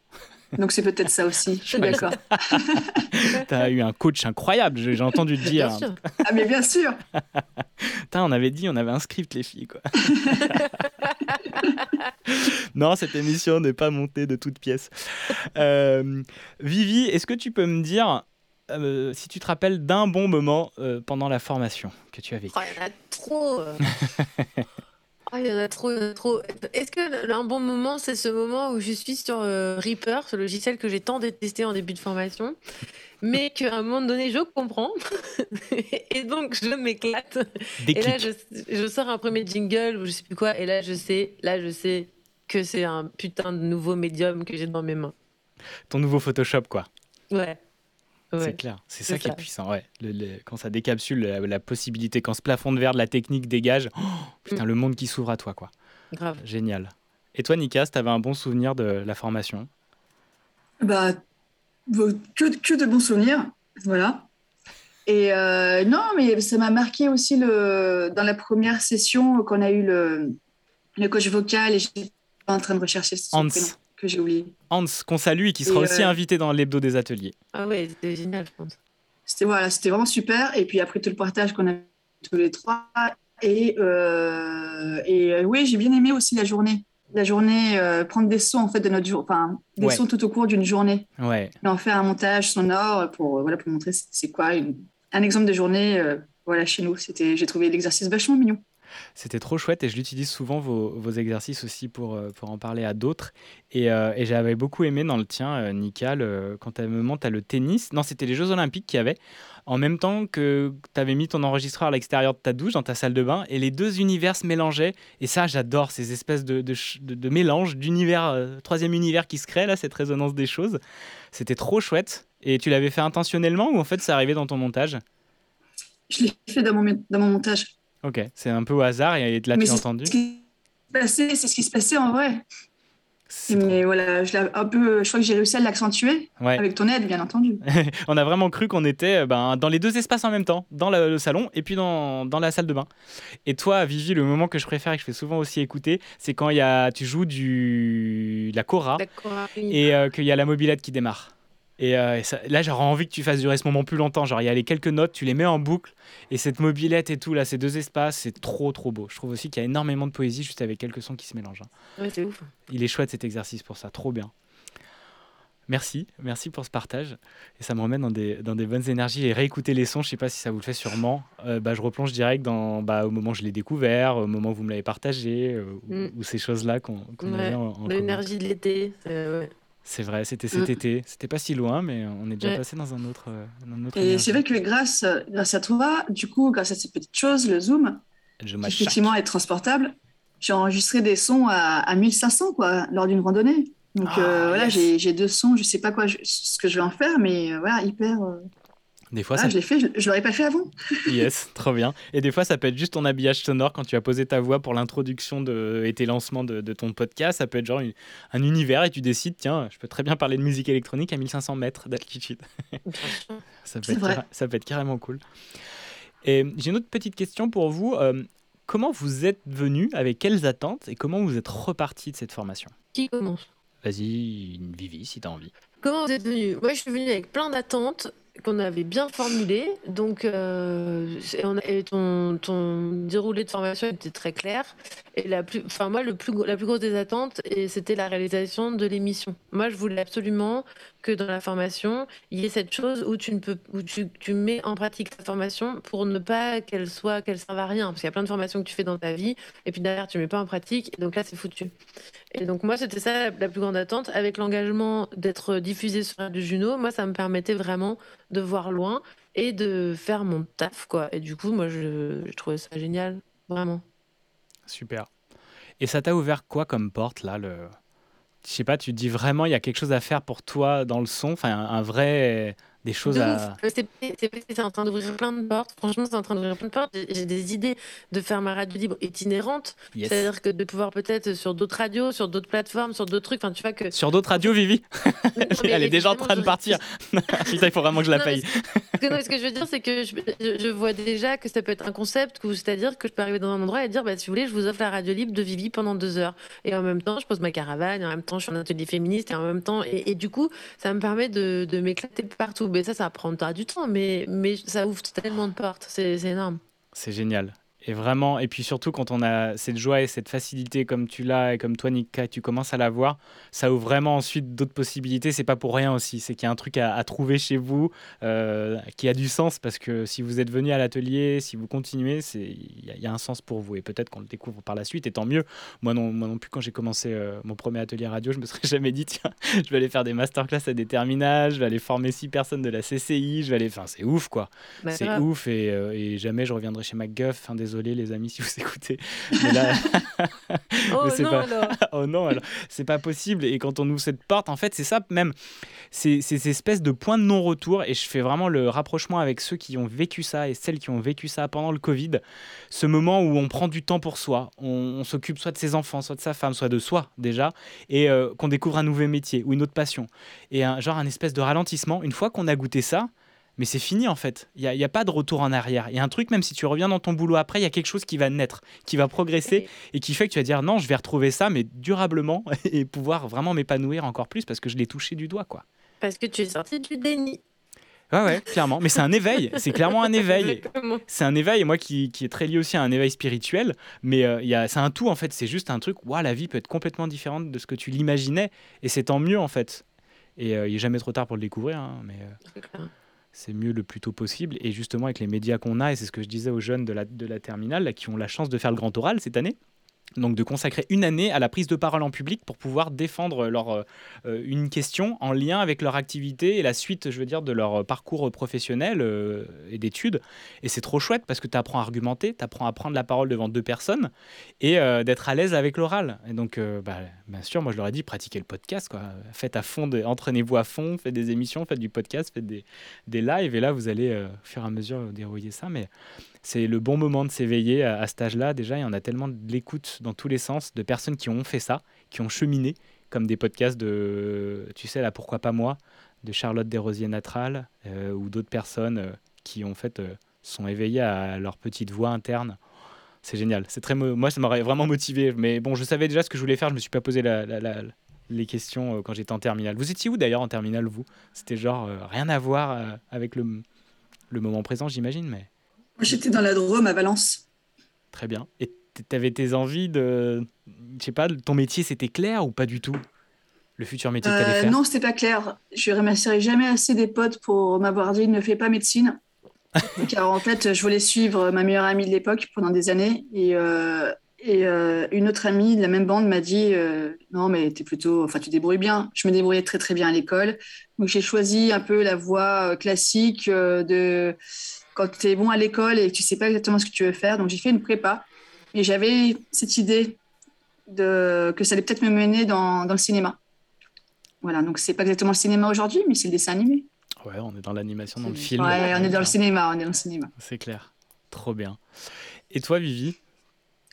Donc c'est peut-être ça aussi. Je suis d'accord. T'as eu un coach incroyable, j'ai entendu te dire. Bien sûr. Ah mais bien sûr. On avait dit, on avait un script, les filles, quoi. non, cette émission n'est pas montée de toutes pièces. Euh, Vivi, est-ce que tu peux me dire euh, si tu te rappelles d'un bon moment euh, pendant la formation que tu as vécu Oh, il y en a trop. euh. Oh, il y en a trop, il y en a trop. Est-ce que un bon moment, c'est ce moment où je suis sur euh, Reaper, ce logiciel que j'ai tant détesté en début de formation, mais qu'à un moment donné, je comprends. et donc, je m'éclate. Et là, je, je sors un premier jingle ou je sais plus quoi, et là, je sais, là, je sais que c'est un putain de nouveau médium que j'ai dans mes mains. Ton nouveau Photoshop, quoi. Ouais. C'est clair, c'est ça qui est puissant, ouais. Le- le- quand ça décapsule la, la possibilité, quand ce plafond de verre de la technique dégage, oh, putain, Mm. le monde qui s'ouvre à toi, quoi. Grave. Génial. Et toi, Nikas, t'avais un bon souvenir de la formation? Bah, vo- que, que de bons souvenirs, voilà. Et euh, non, mais ça m'a marqué aussi le, dans la première session qu'on a eu le, le coach vocal et j'étais en train de rechercher son Hans. Que j'ai oublié. Hans, qu'on salue et qui sera Et, aussi euh, invité dans l'hebdo des ateliers. Ah ouais, c'était génial, je pense. C'était voilà, c'était vraiment super. Et puis après tout le partage qu'on a tous les trois. Et, euh, et euh, oui, j'ai bien aimé aussi la journée. La journée, euh, prendre des sons en fait de notre jour, enfin des Ouais. sons tout au cours d'une journée. Ouais, et en faire un montage sonore pour, euh, voilà, pour montrer c'est- quoi une- un exemple de journée euh, voilà, chez nous. C'était, j'ai trouvé l'exercice vachement mignon. C'était trop chouette et je l'utilise souvent vos, vos exercices aussi pour, euh, pour en parler à d'autres. Et, euh, et j'avais beaucoup aimé dans le tien, euh, le- quand à un moment tu as le tennis. Non, c'était les Jeux Olympiques qu'il y avait. En même temps que tu avais mis ton enregistreur à l'extérieur de ta douche, dans ta salle de bain, et les deux univers se mélangeaient. Et ça, j'adore ces espèces de, de, mélange d'univers, euh, troisième univers qui se crée, là, cette résonance des choses. C'était trop chouette. Et tu l'avais fait intentionnellement ou en fait ça arrivait dans ton montage? Je l'ai fait dans mon, dans mon montage. Ok, c'est un peu au hasard et là Mais tu l'as c'est entendu. c'est ce qui se passait en vrai. Mais voilà, je, l'ai un peu, je crois que j'ai réussi à l'accentuer Ouais. avec ton aide, bien entendu. on a vraiment cru qu'on était euh, ben, dans les deux espaces en même temps, dans le, le salon et puis dans, dans la salle de bain. Et toi, Vivi, le moment que je préfère et que je fais souvent aussi écouter, c'est quand il y a, tu joues du, de la cora et euh, qu'il y a la mobilette qui démarre. Et, euh, et ça- là, j'aurais envie que tu fasses durer ce moment plus longtemps. Genre, il y a les quelques notes, tu les mets en boucle et cette mobilette et tout, là, ces deux espaces, c'est trop, trop beau. Je trouve aussi qu'il y a énormément de poésie juste avec quelques sons qui se mélangent. hein. Ouais, c'est ouf. Il est chouette cet exercice pour ça, trop bien. Merci, merci pour ce partage. Et ça me remet dans des, dans des bonnes énergies. Et réécouter les sons, je sais pas si ça vous le fait sûrement. Euh, bah, je replonge direct dans, bah, au moment où je l'ai découvert, au moment où vous me l'avez partagé, euh, ou- Mm. ou, ces choses-là qu'on qu'on Ouais. L'énergie de l'été. ouais. C'est vrai, c'était cet Mm. été. C'était pas si loin, mais on est déjà Ouais. passé dans un autre. euh, dans une autre Et c'est vrai que grâce, grâce à toi, du coup, grâce à ces petites choses, le Zoom, qui effectivement est transportable, j'ai enregistré des sons à, à 1500 quoi, lors d'une randonnée. Donc Ah, euh, voilà, yes. j'ai j'ai deux sons, je sais pas quoi, je- ce que je vais en faire, mais euh, voilà, hyper. euh, Des fois, ah, ça je l'ai fait, je, je l'aurais pas fait avant. Yes, trop bien. Et des fois, ça peut être juste ton habillage sonore quand tu as posé ta voix pour l'introduction de, et tes lancements de, de ton podcast. Ça peut être genre une- un univers et tu décides, tiens, je peux très bien parler de musique électronique à 1500 mètres d'altitude. ça, peut C'est être vrai. ça peut être carrément cool. Et j'ai une autre petite question pour vous. Euh, comment vous êtes venu, avec quelles attentes et comment vous êtes reparti de cette formation? Qui commence? Vas-y, Vivi, si tu as envie. Comment vous êtes venu Moi, je suis venue avec plein d'attentes qu'on avait bien formulées. Donc, euh, on ton, ton déroulé de formation était très clair. Et la plus, enfin, moi, le plus, la plus grosse des attentes, c'était la réalisation de l'émission. Moi, je voulais absolument que dans la formation, il y ait cette chose où tu ne peux, où tu, tu mets en pratique ta formation pour ne pas qu'elle soit, qu'elle serve à rien. Parce qu'il y a plein de formations que tu fais dans ta vie, et puis derrière, tu mets pas en pratique, et donc là, c'est foutu. Et donc moi, c'était ça la, plus grande attente. Avec l'engagement d'être diffusé sur Radio Juno, moi, ça me permettait vraiment de voir loin et de faire mon taf, quoi. Et du coup, moi, je, je trouvais ça génial, vraiment. Super. Et ça t'a ouvert quoi comme porte là le... Je sais pas, tu dis vraiment il y a quelque chose à faire pour toi dans le son, enfin un, un vrai des choses à. Euh, C'est en train d'ouvrir plein de portes. Franchement, c'est en train d'ouvrir plein de portes. J'ai des idées de faire ma radio libre itinérante. Yes. C'est-à-dire que de pouvoir peut-être sur d'autres radios, sur d'autres plateformes, sur d'autres trucs. Enfin, tu vois que. sur d'autres radios Vivi. Elle est déjà en train de partir. Putain, il faut vraiment que je la Non, paye. Ce que, non, ce que je veux dire, c'est que je, vois déjà que ça peut être un concept, c'est-à-dire que je peux arriver dans un endroit et dire, bah, si vous voulez, je vous offre la radio libre de Vivi pendant deux heures. Et en même temps, je pose ma caravane, et en même temps, je suis en atelier féministe, et en même temps, et, et du coup, ça me permet de, de m'éclater partout. Mais ça, ça prendra du temps, mais, mais ça ouvre tellement de portes. C'est c'est énorme. C'est génial. Et vraiment, et puis surtout quand on a cette joie et cette facilité comme tu l'as et comme toi Nika, tu commences à l'avoir, ça ouvre vraiment ensuite d'autres possibilités. C'est pas pour rien aussi, c'est qu'il y a un truc à, à trouver chez vous euh, qui a du sens parce que si vous êtes venu à l'atelier, si vous continuez, c'est il y, a- il y a un sens pour vous et peut-être qu'on le découvre par la suite et tant mieux. Moi non, moi non plus quand j'ai commencé euh, mon premier atelier radio, je me serais jamais dit tiens, je vais aller faire des masterclass à des terminales, je vais aller former six personnes de la CCI, je vais aller, enfin c'est ouf quoi. Bah, c'est ouf et, euh, et jamais je reviendrai chez MacGuff. Enfin, désolé les amis si vous écoutez. Mais là, Oh mais c'est non, pas... alors. oh non, alors c'est pas possible. Et quand on ouvre cette porte, en fait, c'est ça même. C'est c'est ces espèces de points de non-retour. Et je fais vraiment le rapprochement avec ceux qui ont vécu ça et celles qui ont vécu ça pendant le Covid. Ce moment où on prend du temps pour soi. On, on s'occupe soit de ses enfants, soit de sa femme, soit de soi déjà. Et euh, qu'on découvre un nouveau métier ou une autre passion. Et un, genre un espèce de ralentissement. Une fois qu'on a goûté ça, mais c'est fini en fait. Il n'y a, pas de retour en arrière. Il y a un truc, même si tu reviens dans ton boulot après, il y a quelque chose qui va naître, qui va progresser et qui fait que tu vas dire non, je vais retrouver ça, mais durablement et pouvoir vraiment m'épanouir encore plus parce que je l'ai touché du doigt, quoi. Parce que tu es sorti du déni. Ouais, ouais, clairement. Mais c'est un éveil. C'est clairement un éveil. C'est un éveil, et moi qui, qui est très lié aussi à un éveil spirituel. Mais euh, il y a- c'est un tout, en fait. C'est juste un truc, waouh, la vie peut être complètement différente de ce que tu l'imaginais. Et c'est tant mieux, en fait. Et euh, il n'est jamais trop tard pour le découvrir. hein, mais euh, C'est mieux le plus tôt possible. Et justement, avec les médias qu'on a, et c'est ce que je disais aux jeunes de la, de la terminale, qui ont la chance de faire le grand oral cette année, donc de consacrer une année à la prise de parole en public pour pouvoir défendre leur, euh, euh, une question en lien avec leur activité et la suite, je veux dire, de leur parcours professionnel euh, et d'études. Et c'est trop chouette parce que tu apprends à argumenter, tu apprends à prendre la parole devant deux personnes et d'être à l'aise avec l'oral. Et donc, bah, bien sûr, moi je leur ai dit, pratiquez le podcast, quoi. faites à fond, entraînez-vous à fond, faites des émissions, faites du podcast, faites des, des lives et là vous allez au fur et à mesure dérouiller ça. Mais c'est le bon moment de s'éveiller à, à cet âge-là. Déjà, il y en a tellement de l'écoute dans tous les sens de personnes qui ont fait ça, qui ont cheminé, comme des podcasts de, tu sais, là, pourquoi pas moi, de Charlotte Desrosiers-Natral, euh, ou d'autres personnes euh, qui, en fait, euh, sont éveillées à leur petite voix interne. C'est génial. C'est très mo- moi, ça m'aurait vraiment motivé. Mais bon, je savais déjà ce que je voulais faire. Je me suis pas posé les questions quand j'étais en terminale. Vous étiez où d'ailleurs en terminale, vous? C'était genre rien à voir avec le, moment présent, j'imagine, mais j'étais dans la Drôme à Valence. très bien. Et tu avais tes envies de. Je sais pas, ton métier c'était clair ou pas du tout? Le futur métier que Euh, faire? non, c'était pas clair. Je remercierai jamais assez des potes pour m'avoir dit ne fais pas médecine. Car en fait, je voulais suivre ma meilleure amie de l'époque pendant des années. Et, euh, Et euh, une autre amie de la même bande m'a dit Non, mais es plutôt, enfin, tu débrouilles bien. Je me débrouillais très, très bien à l'école. Donc, j'ai choisi un peu la voie classique de quand tu es bon à l'école et que tu sais pas exactement ce que tu veux faire. Donc, j'ai fait une prépa. Et j'avais cette idée de, que ça allait peut-être me mener dans, dans le cinéma. Voilà, donc c'est pas exactement le cinéma aujourd'hui, mais c'est le dessin animé. Ouais, on est dans l'animation, dans le film. Ouais, on est dans le cinéma, on est dans le cinéma. C'est clair. Trop bien. Et toi, Vivi?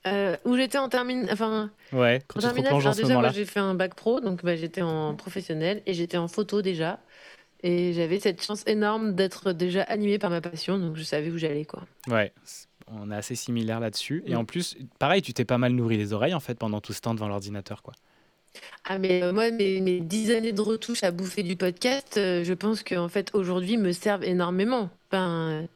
Euh, où j'étais en terminale, enfin, Ouais, quand en terminale, déjà, moi j'ai fait un bac pro, donc bah, j'étais en professionnel et j'étais en photo déjà. Et j'avais cette chance énorme d'être déjà animée par ma passion, donc je savais où j'allais, quoi. Ouais, on est assez similaires là-dessus. Et Mm. en plus, pareil, tu t'es pas mal nourri les oreilles en fait pendant tout ce temps devant l'ordinateur, quoi. Ah, mais euh, moi, mes, mes 10 années de retouche à bouffer du podcast, euh, je pense qu'en fait, aujourd'hui, me servent énormément. Enfin,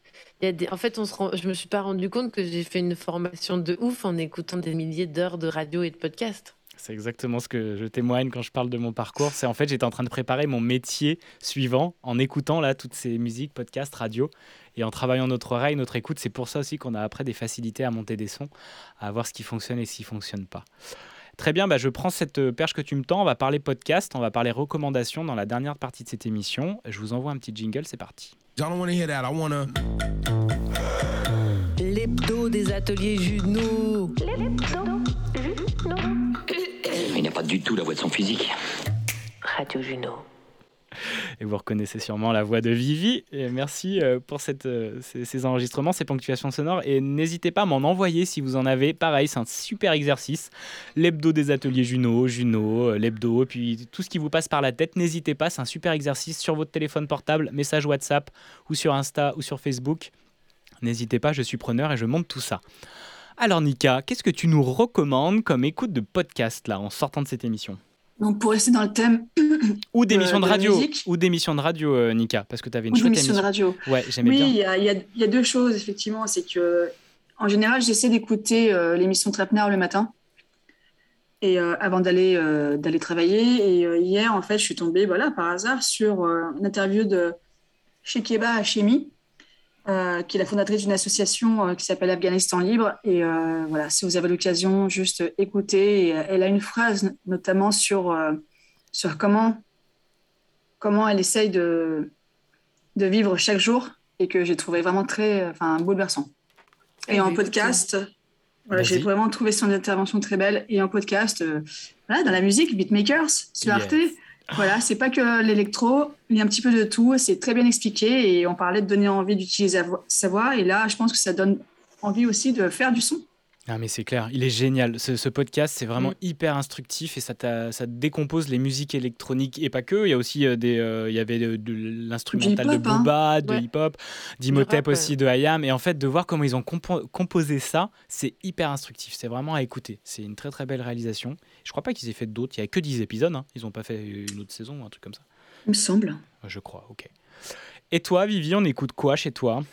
il y a des... En fait, on se rend... je me suis pas rendu compte que j'ai fait une formation de ouf en écoutant des milliers d'heures de radio et de podcast. C'est exactement ce que je témoigne quand je parle de mon parcours. C'est en fait, j'étais en train de préparer mon métier suivant en écoutant là toutes ces musiques, podcasts, radio et en travaillant notre oreille, notre écoute. C'est pour ça aussi qu'on a après des facilités à monter des sons, à voir ce qui fonctionne et ce qui fonctionne pas. Très bien, bah, je prends cette euh, perche que tu me tends. On va parler podcast, on va parler recommandations dans la dernière partie de cette émission. Je vous envoie un petit jingle, c'est parti. L'hebdo des ateliers Juno. Il n'a pas du tout la voix de son physique. Radio Juno. Et vous reconnaissez sûrement la voix de Vivi. Et merci euh, pour cette, euh, ces, ces enregistrements, ces ponctuations sonores. Et n'hésitez pas à m'en envoyer si vous en avez. Pareil, c'est un super exercice. L'hebdo des ateliers Juno, Juno, euh, l'hebdo, et puis tout ce qui vous passe par la tête. N'hésitez pas, c'est un super exercice sur votre téléphone portable, message WhatsApp ou sur Insta ou sur Facebook. N'hésitez pas, je suis preneur et je monte tout ça. Alors Nika, qu'est-ce que tu nous recommandes comme écoute de podcast là en sortant de cette émission? Donc, pour rester dans le thème Ou d'émissions Euh, de radio. musique. Ou d'émissions de radio, euh, Nika, parce que tu avais une ou chouette d'émissions de radio, Ouais, j'aimais oui, bien. il y a, il y a- il y a deux choses, effectivement. C'est que, en général, j'essaie d'écouter euh, l'émission Trapenard le matin. Et, avant d'aller d'aller travailler. Et hier, en fait, je suis tombée voilà, par hasard sur une interview de Shekeba Hachemi, euh, qui est la fondatrice d'une association euh, qui s'appelle Afghanistan Libre. Et euh, voilà, si vous avez l'occasion, juste écoutez. Et, elle a une phrase notamment sur, sur comment, comment elle essaye de, de vivre chaque jour et que j'ai trouvé vraiment très enfin, bouleversant. Et Eh en ben, écoute, podcast, voilà, j'ai vraiment trouvé son intervention très belle. Et en podcast, voilà, dans la musique, Beatmakers, sur Arte. Voilà, c'est pas que l'électro, il y a un petit peu de tout, c'est très bien expliqué et on parlait de donner envie d'utiliser sa voix-. Et là, je pense que ça donne envie aussi de faire du son. Ah mais c'est clair, il est génial. Ce, ce podcast, c'est vraiment Mm. hyper instructif et ça, décompose les musiques électroniques et pas que. Il y a aussi euh, des, euh, il y avait de, de l'instrumental de hein. Booba, de Ouais. hip-hop, d'Imhotep rap, aussi, de Hayam. Et en fait, de voir comment ils ont compo- composé ça, c'est hyper instructif. C'est vraiment à écouter. C'est une très très belle réalisation. Je crois pas qu'ils aient fait d'autres. Il y a que 10 épisodes. hein. Ils ont pas fait une autre saison ou un truc comme ça. Il me semble. Je crois. Ok. Et toi, Vivi, on écoute quoi chez toi?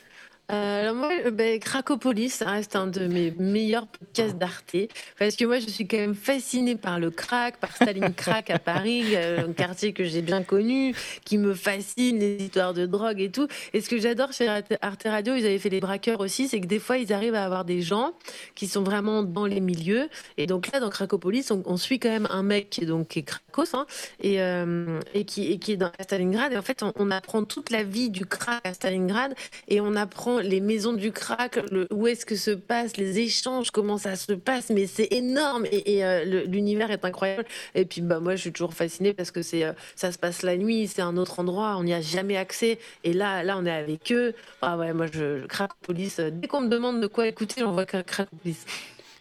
Euh, alors moi, euh, ben, Cracopolis, ça reste un de mes meilleurs podcasts d'Arte, parce que moi, je suis quand même fascinée par le crack, par Staline Crack à Paris, euh, un quartier que j'ai bien connu, qui me fascine, les histoires de drogue et tout. Et ce que j'adore chez Arte Radio, ils avaient fait les braqueurs aussi, c'est que des fois, ils arrivent à avoir des gens qui sont vraiment dans les milieux. Et donc là, dans Cracopolis, on, on suit quand même un mec qui est donc qui est Krakos, hein, et, euh, et, qui, et qui est dans à Stalingrad. Et en fait, on, on apprend toute la vie du crack à Stalingrad et on apprend les maisons du crack, le- où est-ce que se passent les échanges, comment ça se passe, mais c'est énorme et, euh, l'univers est incroyable. Et puis bah moi je suis toujours fascinée parce que euh, ça se passe la nuit, c'est un autre endroit, on n'y a jamais accès et là là on est avec eux. Ah ouais moi je, je Cracopolis, euh, dès qu'on me demande de quoi écouter, j'envoie Cra- Cracopolis.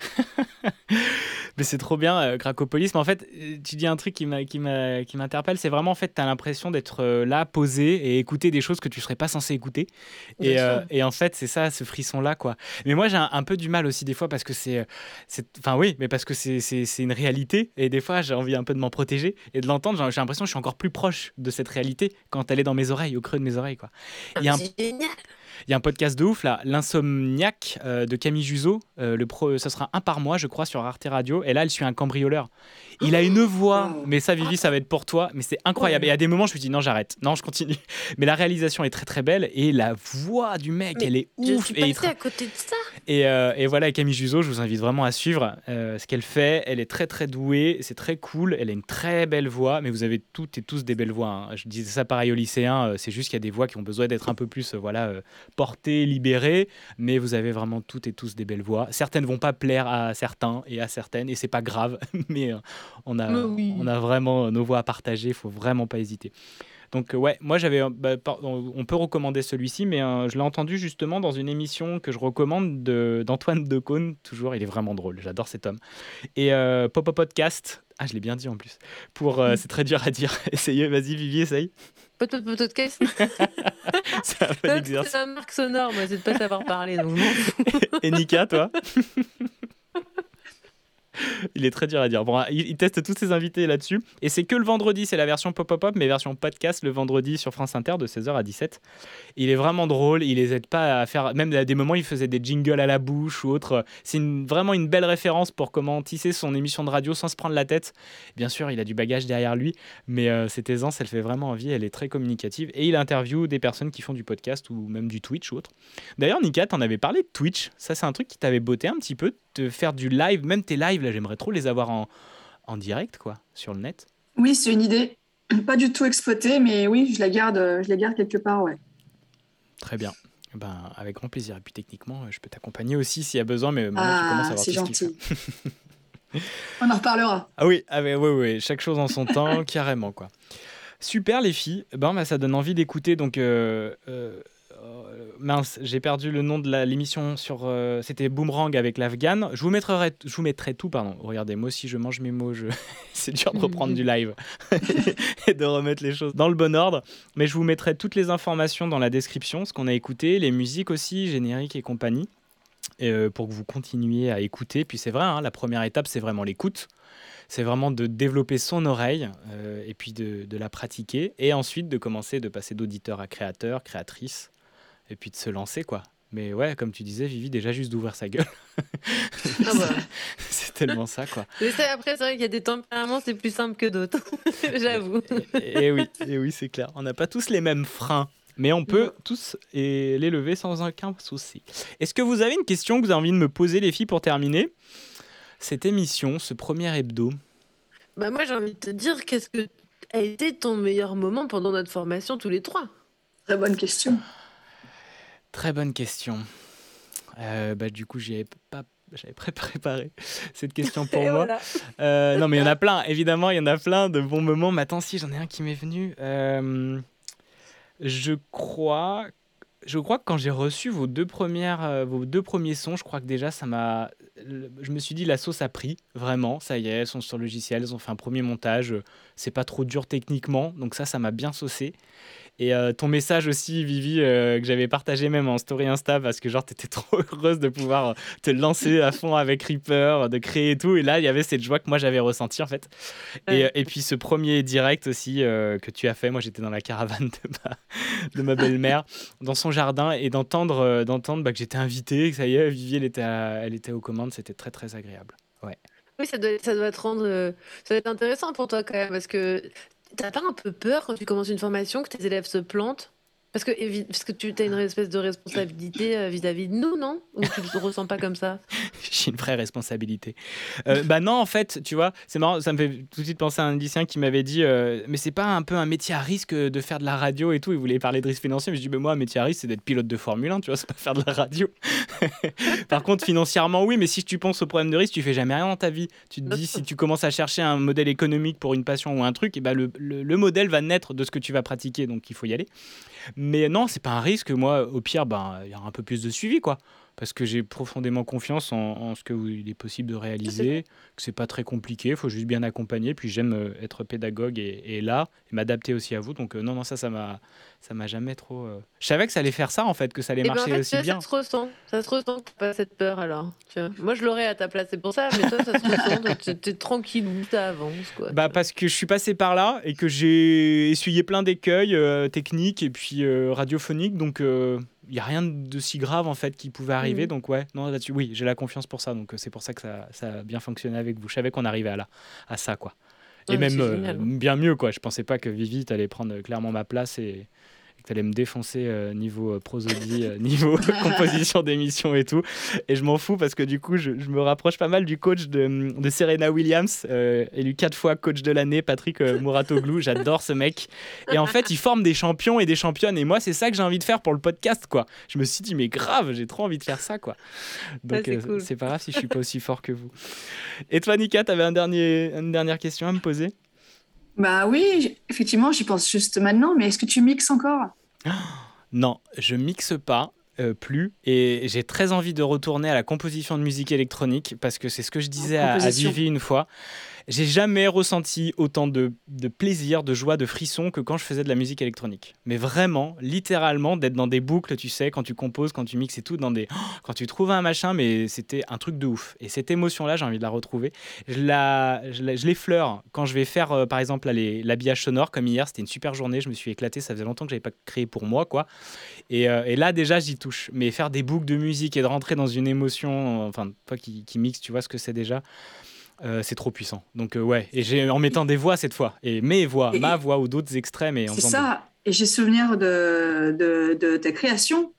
Mais c'est trop bien, euh, Cracopolis. Mais en fait, euh, tu dis un truc qui m'interpelle. C'est vraiment, en fait, tu as l'impression d'être euh, là, posé et écouter des choses que tu serais pas censé écouter. Et, euh, et en fait, c'est ça, ce frisson-là, quoi. Mais moi, j'ai un, un peu du mal aussi, des fois, parce que c'est. Enfin, oui, mais parce que c'est- une réalité. Et des fois, j'ai envie un peu de m'en protéger et de l'entendre. J'ai l'impression que je suis encore plus proche de cette réalité quand elle est dans mes oreilles, au creux de mes oreilles, quoi. Ah, un génial. Il y a un podcast de ouf là, l'insomniaque euh, de Camille Juzo. Euh, le pro, ça sera un par mois, je crois, sur Arte Radio. Et là, elle suit un cambrioleur. Il a une voix, mais ça, Vivi, ça va être pour toi. Mais c'est incroyable. Et à des moments, je me dis non, j'arrête. Non, je continue. Mais la réalisation est très très belle et la voix du mec, Mais elle est Je ouf. suis Et il à côté de ça. et, euh, et voilà, Camille Juzo, je vous invite vraiment à suivre euh, ce qu'elle fait. Elle est très très douée, c'est très cool. Elle a une très belle voix, mais vous avez toutes et tous des belles voix. hein. Je disais ça pareil aux lycéens, euh, c'est juste qu'il y a des voix qui ont besoin d'être un peu plus voilà, portées, libérées, mais vous avez vraiment toutes et tous des belles voix. Certaines vont pas plaire à certains et à certaines, et c'est pas grave, mais on, a, oui. on a vraiment nos voix à partager, il faut vraiment pas hésiter. Donc euh, ouais, moi j'avais, euh, bah, on peut recommander celui-ci, mais euh, je l'ai entendu justement dans une émission que je recommande de- d'Antoine Decaune, toujours, il est vraiment drôle, j'adore cet homme. Et euh, Pop-Up Podcast, ah je l'ai bien dit en plus, pour, euh, c'est très dur à dire, essayez, vas-y Vivi, essaye. Podcast? C'est un. C'est marque sonore, moi, c'est de pas savoir parler. Donc. Et Nika, toi? Il est très dur à dire. Bon, il, teste tous ses invités là-dessus. Et c'est que le vendredi, c'est la version pop-up-up, mais version podcast le vendredi sur France Inter de 16h à 17h. Il est vraiment drôle, il les aide pas à faire. Même à des moments, il faisait des jingles à la bouche ou autre. C'est vraiment une belle référence pour comment tisser son émission de radio sans se prendre la tête. Bien sûr, il a du bagage derrière lui, mais euh, cette aisance, elle fait vraiment envie, elle est très communicative. Et il interviewe des personnes qui font du podcast ou même du Twitch ou autre. D'ailleurs, Nika, t'en avais parlé de Twitch. Ça, c'est un truc qui t'avait botté un petit peu, de faire du live, même tes lives, là, j'aimerais trop les avoir en, en direct, quoi, sur le net. Oui, c'est une idée. Pas du tout exploitée, mais oui, je la garde, euh, je la garde quelque part, ouais. Très bien. Ben, avec grand plaisir. Et puis techniquement, euh, je peux t'accompagner aussi s'il y a besoin, mais maintenant tu commences à Ah, avoir c'est gentil. On en reparlera. Ah oui, ah ouais, ouais, ouais, chaque chose en son temps, carrément quoi. Super les filles, ben, ben, ça donne envie d'écouter donc euh, mince, j'ai perdu le nom de l'émission sur euh, c'était Boomerang avec l'Afghan. Je vous mettrai je vous mettrai tout pardon. Regardez, moi aussi je mange mes mots, c'est dur de reprendre du live et de remettre les choses dans le bon ordre, mais je vous mettrai toutes les informations dans la description, ce qu'on a écouté, les musiques aussi, génériques et compagnie. euh, pour que vous continuiez à écouter. Puis c'est vrai, hein, la première étape, c'est vraiment l'écoute. C'est vraiment de développer son oreille euh, et puis de, de la pratiquer. Et ensuite de commencer de passer d'auditeur à créateur, créatrice. Et puis de se lancer, quoi. Mais ouais, comme tu disais, Vivi, déjà juste d'ouvrir sa gueule. Ah bah. c'est tellement ça, quoi. Mais ça, après, c'est vrai qu'il y a des tempéraments, c'est plus simple que d'autres. J'avoue. Et oui, et oui c'est clair. On n'a pas tous les mêmes freins. Mais on peut tous et les lever sans aucun souci. Est-ce que vous avez une question que vous avez envie de me poser, les filles, pour terminer? Cette émission, ce premier hebdo Bah, moi, j'ai envie de te dire, qu'est-ce que a été ton meilleur moment pendant notre formation tous les trois? Très bonne question. Très bonne question. Euh, bah, du coup, j'y avais pas. J'avais pré- préparé cette question pour moi. voilà. Euh, non, mais il y en a plein. Évidemment, il y en a plein de bons moments. Mais attends, si j'en ai un qui m'est venu. Euh, je crois, je crois que quand j'ai reçu vos deux premières, vos deux premiers sons, je crois que déjà ça m'a. Je me suis dit la sauce a pris vraiment. Ça y est, elles sont sur le logiciel, elles ont fait un premier montage. C'est pas trop dur techniquement, donc ça, ça m'a bien saucé. Et euh, ton message aussi, Vivi, euh, que j'avais partagé même en story Insta, parce que genre, t'étais trop heureuse de pouvoir te lancer à fond avec Reaper, de créer et tout. Et là, il y avait cette joie que moi j'avais ressentie en fait. Et, et puis ce premier direct aussi euh, que tu as fait, moi j'étais dans la caravane de ma, de ma belle-mère, dans son jardin, et d'entendre d'entendre bah, que j'étais invité, que ça y est, Vivi, elle était, à- elle était aux commandes, c'était très très agréable. Ouais. Oui, ça doit, ça doit te rendre. Ça doit être intéressant pour toi quand même, parce que t'as pas un peu peur quand tu commences une formation que tes élèves se plantent? Parce que, parce que tu as une espèce de responsabilité euh, vis-à-vis de nous, non? Ou tu le ressens pas comme ça? J'ai une vraie responsabilité. Euh, bah non, en fait, tu vois, c'est marrant, ça me fait tout de suite penser à un lycéen qui m'avait dit euh, Mais c'est pas un peu un métier à risque de faire de la radio et tout? Il voulait parler de risque financier, mais je dis bah, Moi, un métier à risque, c'est d'être pilote de Formule 1, tu vois, c'est pas faire de la radio. Par contre, financièrement, oui, mais si tu penses au problème de risque, tu fais jamais rien dans ta vie. Tu te dis, si tu commences à chercher un modèle économique pour une passion ou un truc, et bah, le, le- le modèle va naître de ce que tu vas pratiquer, donc il faut y aller. Mais non, c'est pas un risque. Moi, au pire, ben, il y aura un peu plus de suivi, quoi. Parce que j'ai profondément confiance en, en ce qu'il est possible de réaliser, que c'est pas très compliqué, il faut juste bien accompagner. Puis j'aime euh, être pédagogue et, et là, et m'adapter aussi à vous. Donc euh, non, non, ça, ça m'a, ça m'a jamais trop. euh, Je savais que ça allait faire ça, en fait, que ça allait Eh ben, en marcher fait, aussi vois, bien. Ça se ressent. Ça se ressent que pas cette peur alors. Tu vois. Moi, je l'aurais à ta place, c'est pour ça. Mais toi, ça se ressent. donc t'es- tranquille, ça avance. Quoi. Bah parce que je suis passé par là et que j'ai essuyé plein d'écueils euh, techniques et puis radiophoniques. Donc il y a rien de si grave en fait qui pouvait arriver. Mhm. Donc ouais, non là-dessus, oui, j'ai la confiance pour ça. Donc euh, c'est pour ça que ça, ça a bien fonctionné avec vous. Je savais qu'on arrivait à là, à ça quoi. Et Ouais, même euh, bien mieux quoi. Je pensais pas que Vivi t'allais prendre euh, clairement ma place et, t'allais me défoncer euh, niveau euh, prosodie, euh, niveau composition d'émission et tout. Et je m'en fous parce que du coup, je, je me rapproche pas mal du coach de, de Serena Williams, euh, élu quatre fois coach de l'année, Patrick Mouratoglou. J'adore ce mec. Et en fait, il forme des champions et des championnes. Et moi, c'est ça que j'ai envie de faire pour le podcast, quoi. Je me suis dit, mais grave, j'ai trop envie de faire ça, quoi. Donc, c'est cool. pas grave si je suis pas aussi fort que vous. Et toi, Nika, t'avais un dernier, une dernière question à me poser? Bah oui, effectivement, j'y pense juste maintenant, mais est-ce que tu mixes encore? Non, je mixe pas. euh, plus et j'ai très envie de retourner à la composition de musique électronique parce que c'est ce que je disais à, à. Vivi une fois. J'ai jamais ressenti autant de, de plaisir, de joie, de frisson que quand je faisais de la musique électronique. Mais vraiment, littéralement, d'être dans des boucles, tu sais, quand tu composes, quand tu mixes et tout, dans des, quand tu trouves un machin, mais c'était un truc de ouf. Et cette émotion-là, j'ai envie de la retrouver. Je la, je je l'effleure quand je vais faire, euh, par exemple, l'habillage sonore, comme hier, c'était une super journée, je me suis éclaté, ça faisait longtemps que j'avais pas créé pour moi, quoi. Et, euh, et là, déjà, j'y touche. Mais faire des boucles de musique et de rentrer dans une émotion, enfin, toi qui, qui mixe, tu vois ce que c'est déjà. Euh, c'est trop puissant. Donc euh, ouais, et j'ai en mettant des voix cette fois, et mes voix, Et- ma voix ou d'autres extrêmes en C'est ça. Et j'ai souvenir de, de, de ta création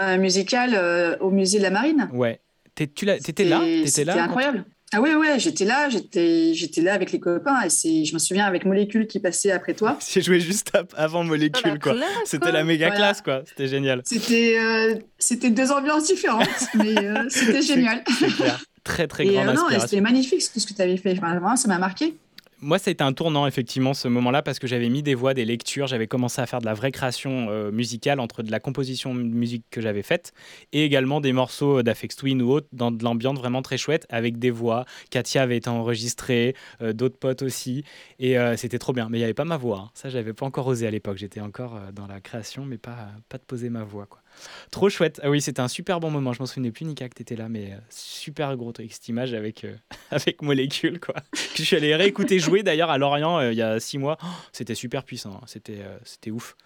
euh, musicale euh, au musée de la Marine. Ouais. T'es- tu T'étais là? C'était- T'étais là incroyable. Ah oui, ouais, j'étais là, j'étais, j'étais là avec les copains et c'est, je me souviens avec Molécule qui passait après toi. J'ai joué juste avant Molécule, quoi. C'était la méga Voilà. classe, quoi. C'était génial. C'était, euh, c'était deux ambiances différentes, mais euh, c'était génial. C'est clair. Très, très et grande euh, non, inspiration. c'était magnifique tout ce que tu avais fait. Enfin, vraiment, ça m'a marqué. Moi, ça a été un tournant, effectivement, ce moment-là, parce que j'avais mis des voix, des lectures, j'avais commencé à faire de la vraie création euh, musicale entre de la composition de musique que j'avais faite et également des morceaux d'Afex Twin ou autres dans de l'ambiance vraiment très chouette avec des voix. Katia avait été enregistrée, euh, d'autres potes aussi, et euh, c'était trop bien. Mais il n'y avait pas ma voix, hein. ça, j'avais pas encore osé à l'époque. J'étais encore euh, dans la création, mais pas, pas de poser ma voix, quoi. Trop chouette. Ah oui, c'était un super bon moment. Je m'en souvenais plus, Nika, que tu étais là, mais euh, super gros truc, cette image avec, euh, avec Molécule, quoi. Que je suis allé réécouter jouer d'ailleurs à Lorient euh, il y a six mois. Oh, c'était super puissant. hein. C'était euh, c'était ouf.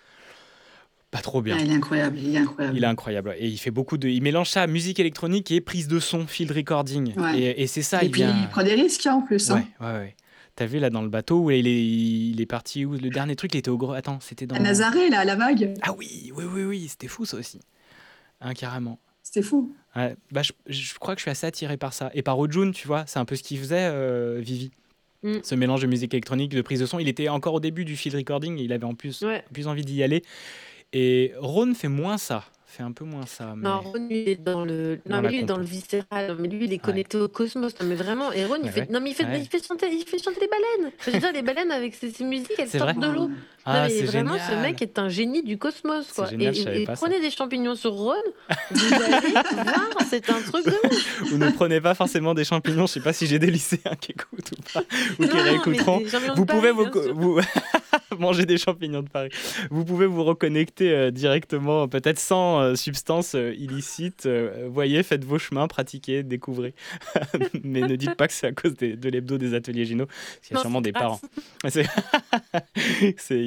Pas trop bien. Ah, il est incroyable, il est incroyable. Il est incroyable. Et il fait beaucoup de. Il mélange ça, musique électronique et prise de son, field recording. Ouais. Et, et c'est ça, et il puis, vient. il prend des risques hein, en plus. Ouais, Hein. ouais, ouais. T'as vu là dans le bateau où il est, il est parti où Le dernier truc, il était au gros. Attends, c'était dans. À Nazaré, là, à la vague. Ah oui, oui, oui, oui, c'était fou ça aussi. Hein, carrément. C'était fou. Ouais, bah, je, je crois que je suis assez attiré par ça. Et par Ojun, tu vois, c'est un peu ce qu'il faisait, euh, Vivi. Mm. Ce mélange de musique électronique, de prise de son. Il était encore au début du field recording, il avait en plus, Ouais. plus envie d'y aller. Et Ron fait moins ça, fait un peu moins ça. mais- Non, Ron, lui, il est dans le. Non, mais lui, dans le viscéral. Mais lui, il est connecté au cosmos. Non, mais vraiment. Et Ron, il Ouais, fait. ouais. Non, mais il fait, il fait chanter, il fait chanter les baleines. Je veux dire, les baleines avec ses, musiques, elles sortent de l'eau. Ah, non, mais c'est vraiment, génial. ce mec est un génie du cosmos, quoi. génial, et ça. prenez des champignons sur Ron, vous allez voir, c'est un truc de ouf. Vous ne prenez pas forcément des champignons, je sais pas si j'ai des lycéens qui écoutent ou pas, ou qui Non, réécouteront. Vous pouvez Paris, vous, vous- manger des champignons de Paris. Vous pouvez vous reconnecter euh, directement, peut-être sans euh, substance euh, illicite. euh, voyez, faites vos chemins, pratiquez, découvrez. Mais ne dites pas que c'est à cause des- de l'hebdo des ateliers Gino. parce qu'il y a Non, sûrement des parents. C'est-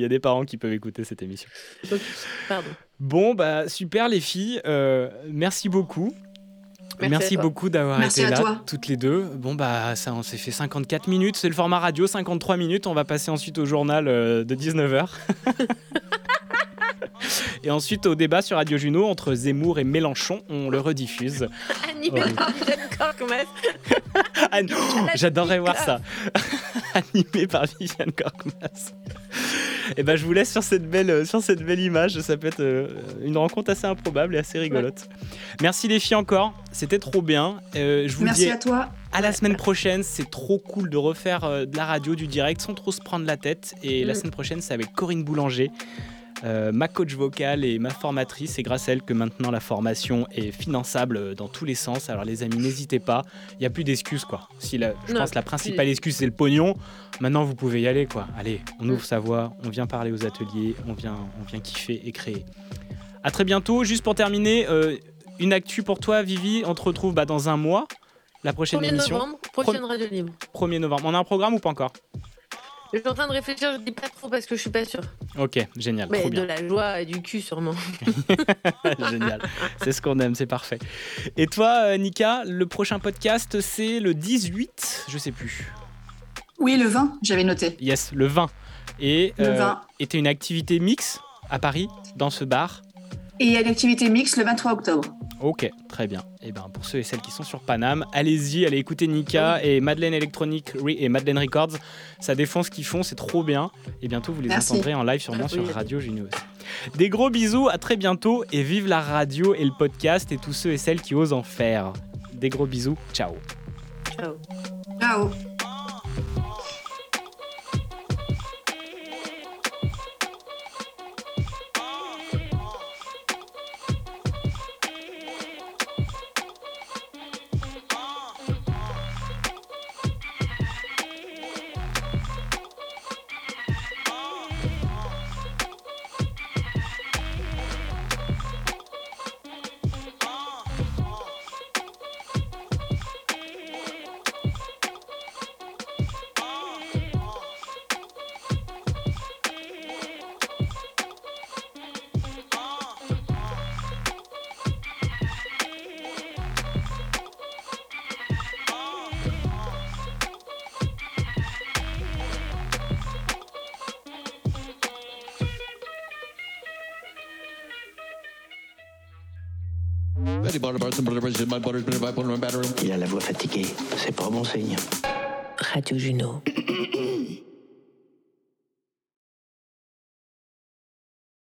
y a des parents qui peuvent écouter cette émission. Pardon. Bon, bah super les filles. Euh, merci beaucoup. Merci beaucoup d'avoir Merci été à là, toi. toutes les deux. Bon, bah, ça, on s'est fait 54 minutes. C'est le format radio, 53 minutes. On va passer ensuite au journal euh, de 19h. et ensuite au débat sur Radio Juno entre Zemmour et Mélenchon. On le rediffuse. Animé Ouais. par Viviane Corkmaz. Ah, non, J'adorerais voir ça. Animé par Viviane Corkmaz. Et ben, je vous laisse sur cette belle, euh, sur cette belle image. Ça peut être euh, une rencontre assez improbable et assez rigolote. Merci les filles encore. C'était trop bien. Euh, je vous Merci dis à toi. à la semaine prochaine. C'est trop cool de refaire de la radio, du direct sans trop se prendre la tête. Et la Mm. semaine prochaine, c'est avec Corinne Boulanger. Euh, ma coach vocale et ma formatrice, c'est grâce à elle que maintenant la formation est finançable euh, dans tous les sens. Alors les amis, n'hésitez pas, il n'y a plus d'excuses quoi. Si la, je Non, pense que la principale excuse c'est le pognon, maintenant vous pouvez y aller quoi. Allez, on ouvre sa voix, on vient parler aux ateliers, on vient, on vient kiffer et créer. À très bientôt. Juste pour terminer, euh, une actu pour toi, Vivi. On te retrouve bah, dans un mois, la prochaine 1er émission. novembre, prochaine radio libre. 1er novembre. On a un programme ou pas encore? Je suis en train de réfléchir, je dis pas trop parce que je suis pas sûre. Ok, génial, Mais trop de bien. la joie et du cul sûrement. génial, c'est ce qu'on aime, c'est parfait. Et toi, euh, Nika, le prochain podcast, c'est le 18, je sais plus. Oui, le 20, j'avais noté. Yes, le 20. Et Le 20. et t'as une activité mix à Paris, dans ce bar Et il y a une activité mixte le 23 octobre. Ok, très bien. Et ben pour ceux et celles qui sont sur Paname, allez-y, allez écouter Nika et Madeleine Electronic et Madeleine Records. Ça défend ce qu'ils font, c'est trop bien. Et bientôt vous les Merci. entendrez en live sûrement Oui. sur Radio Génios. Des gros bisous, à très bientôt et vive la radio et le podcast et tous ceux et celles qui osent en faire. Des gros bisous, ciao. Ciao. Ciao. Il a la voix fatiguée, c'est pas bon signe. Radio Juno.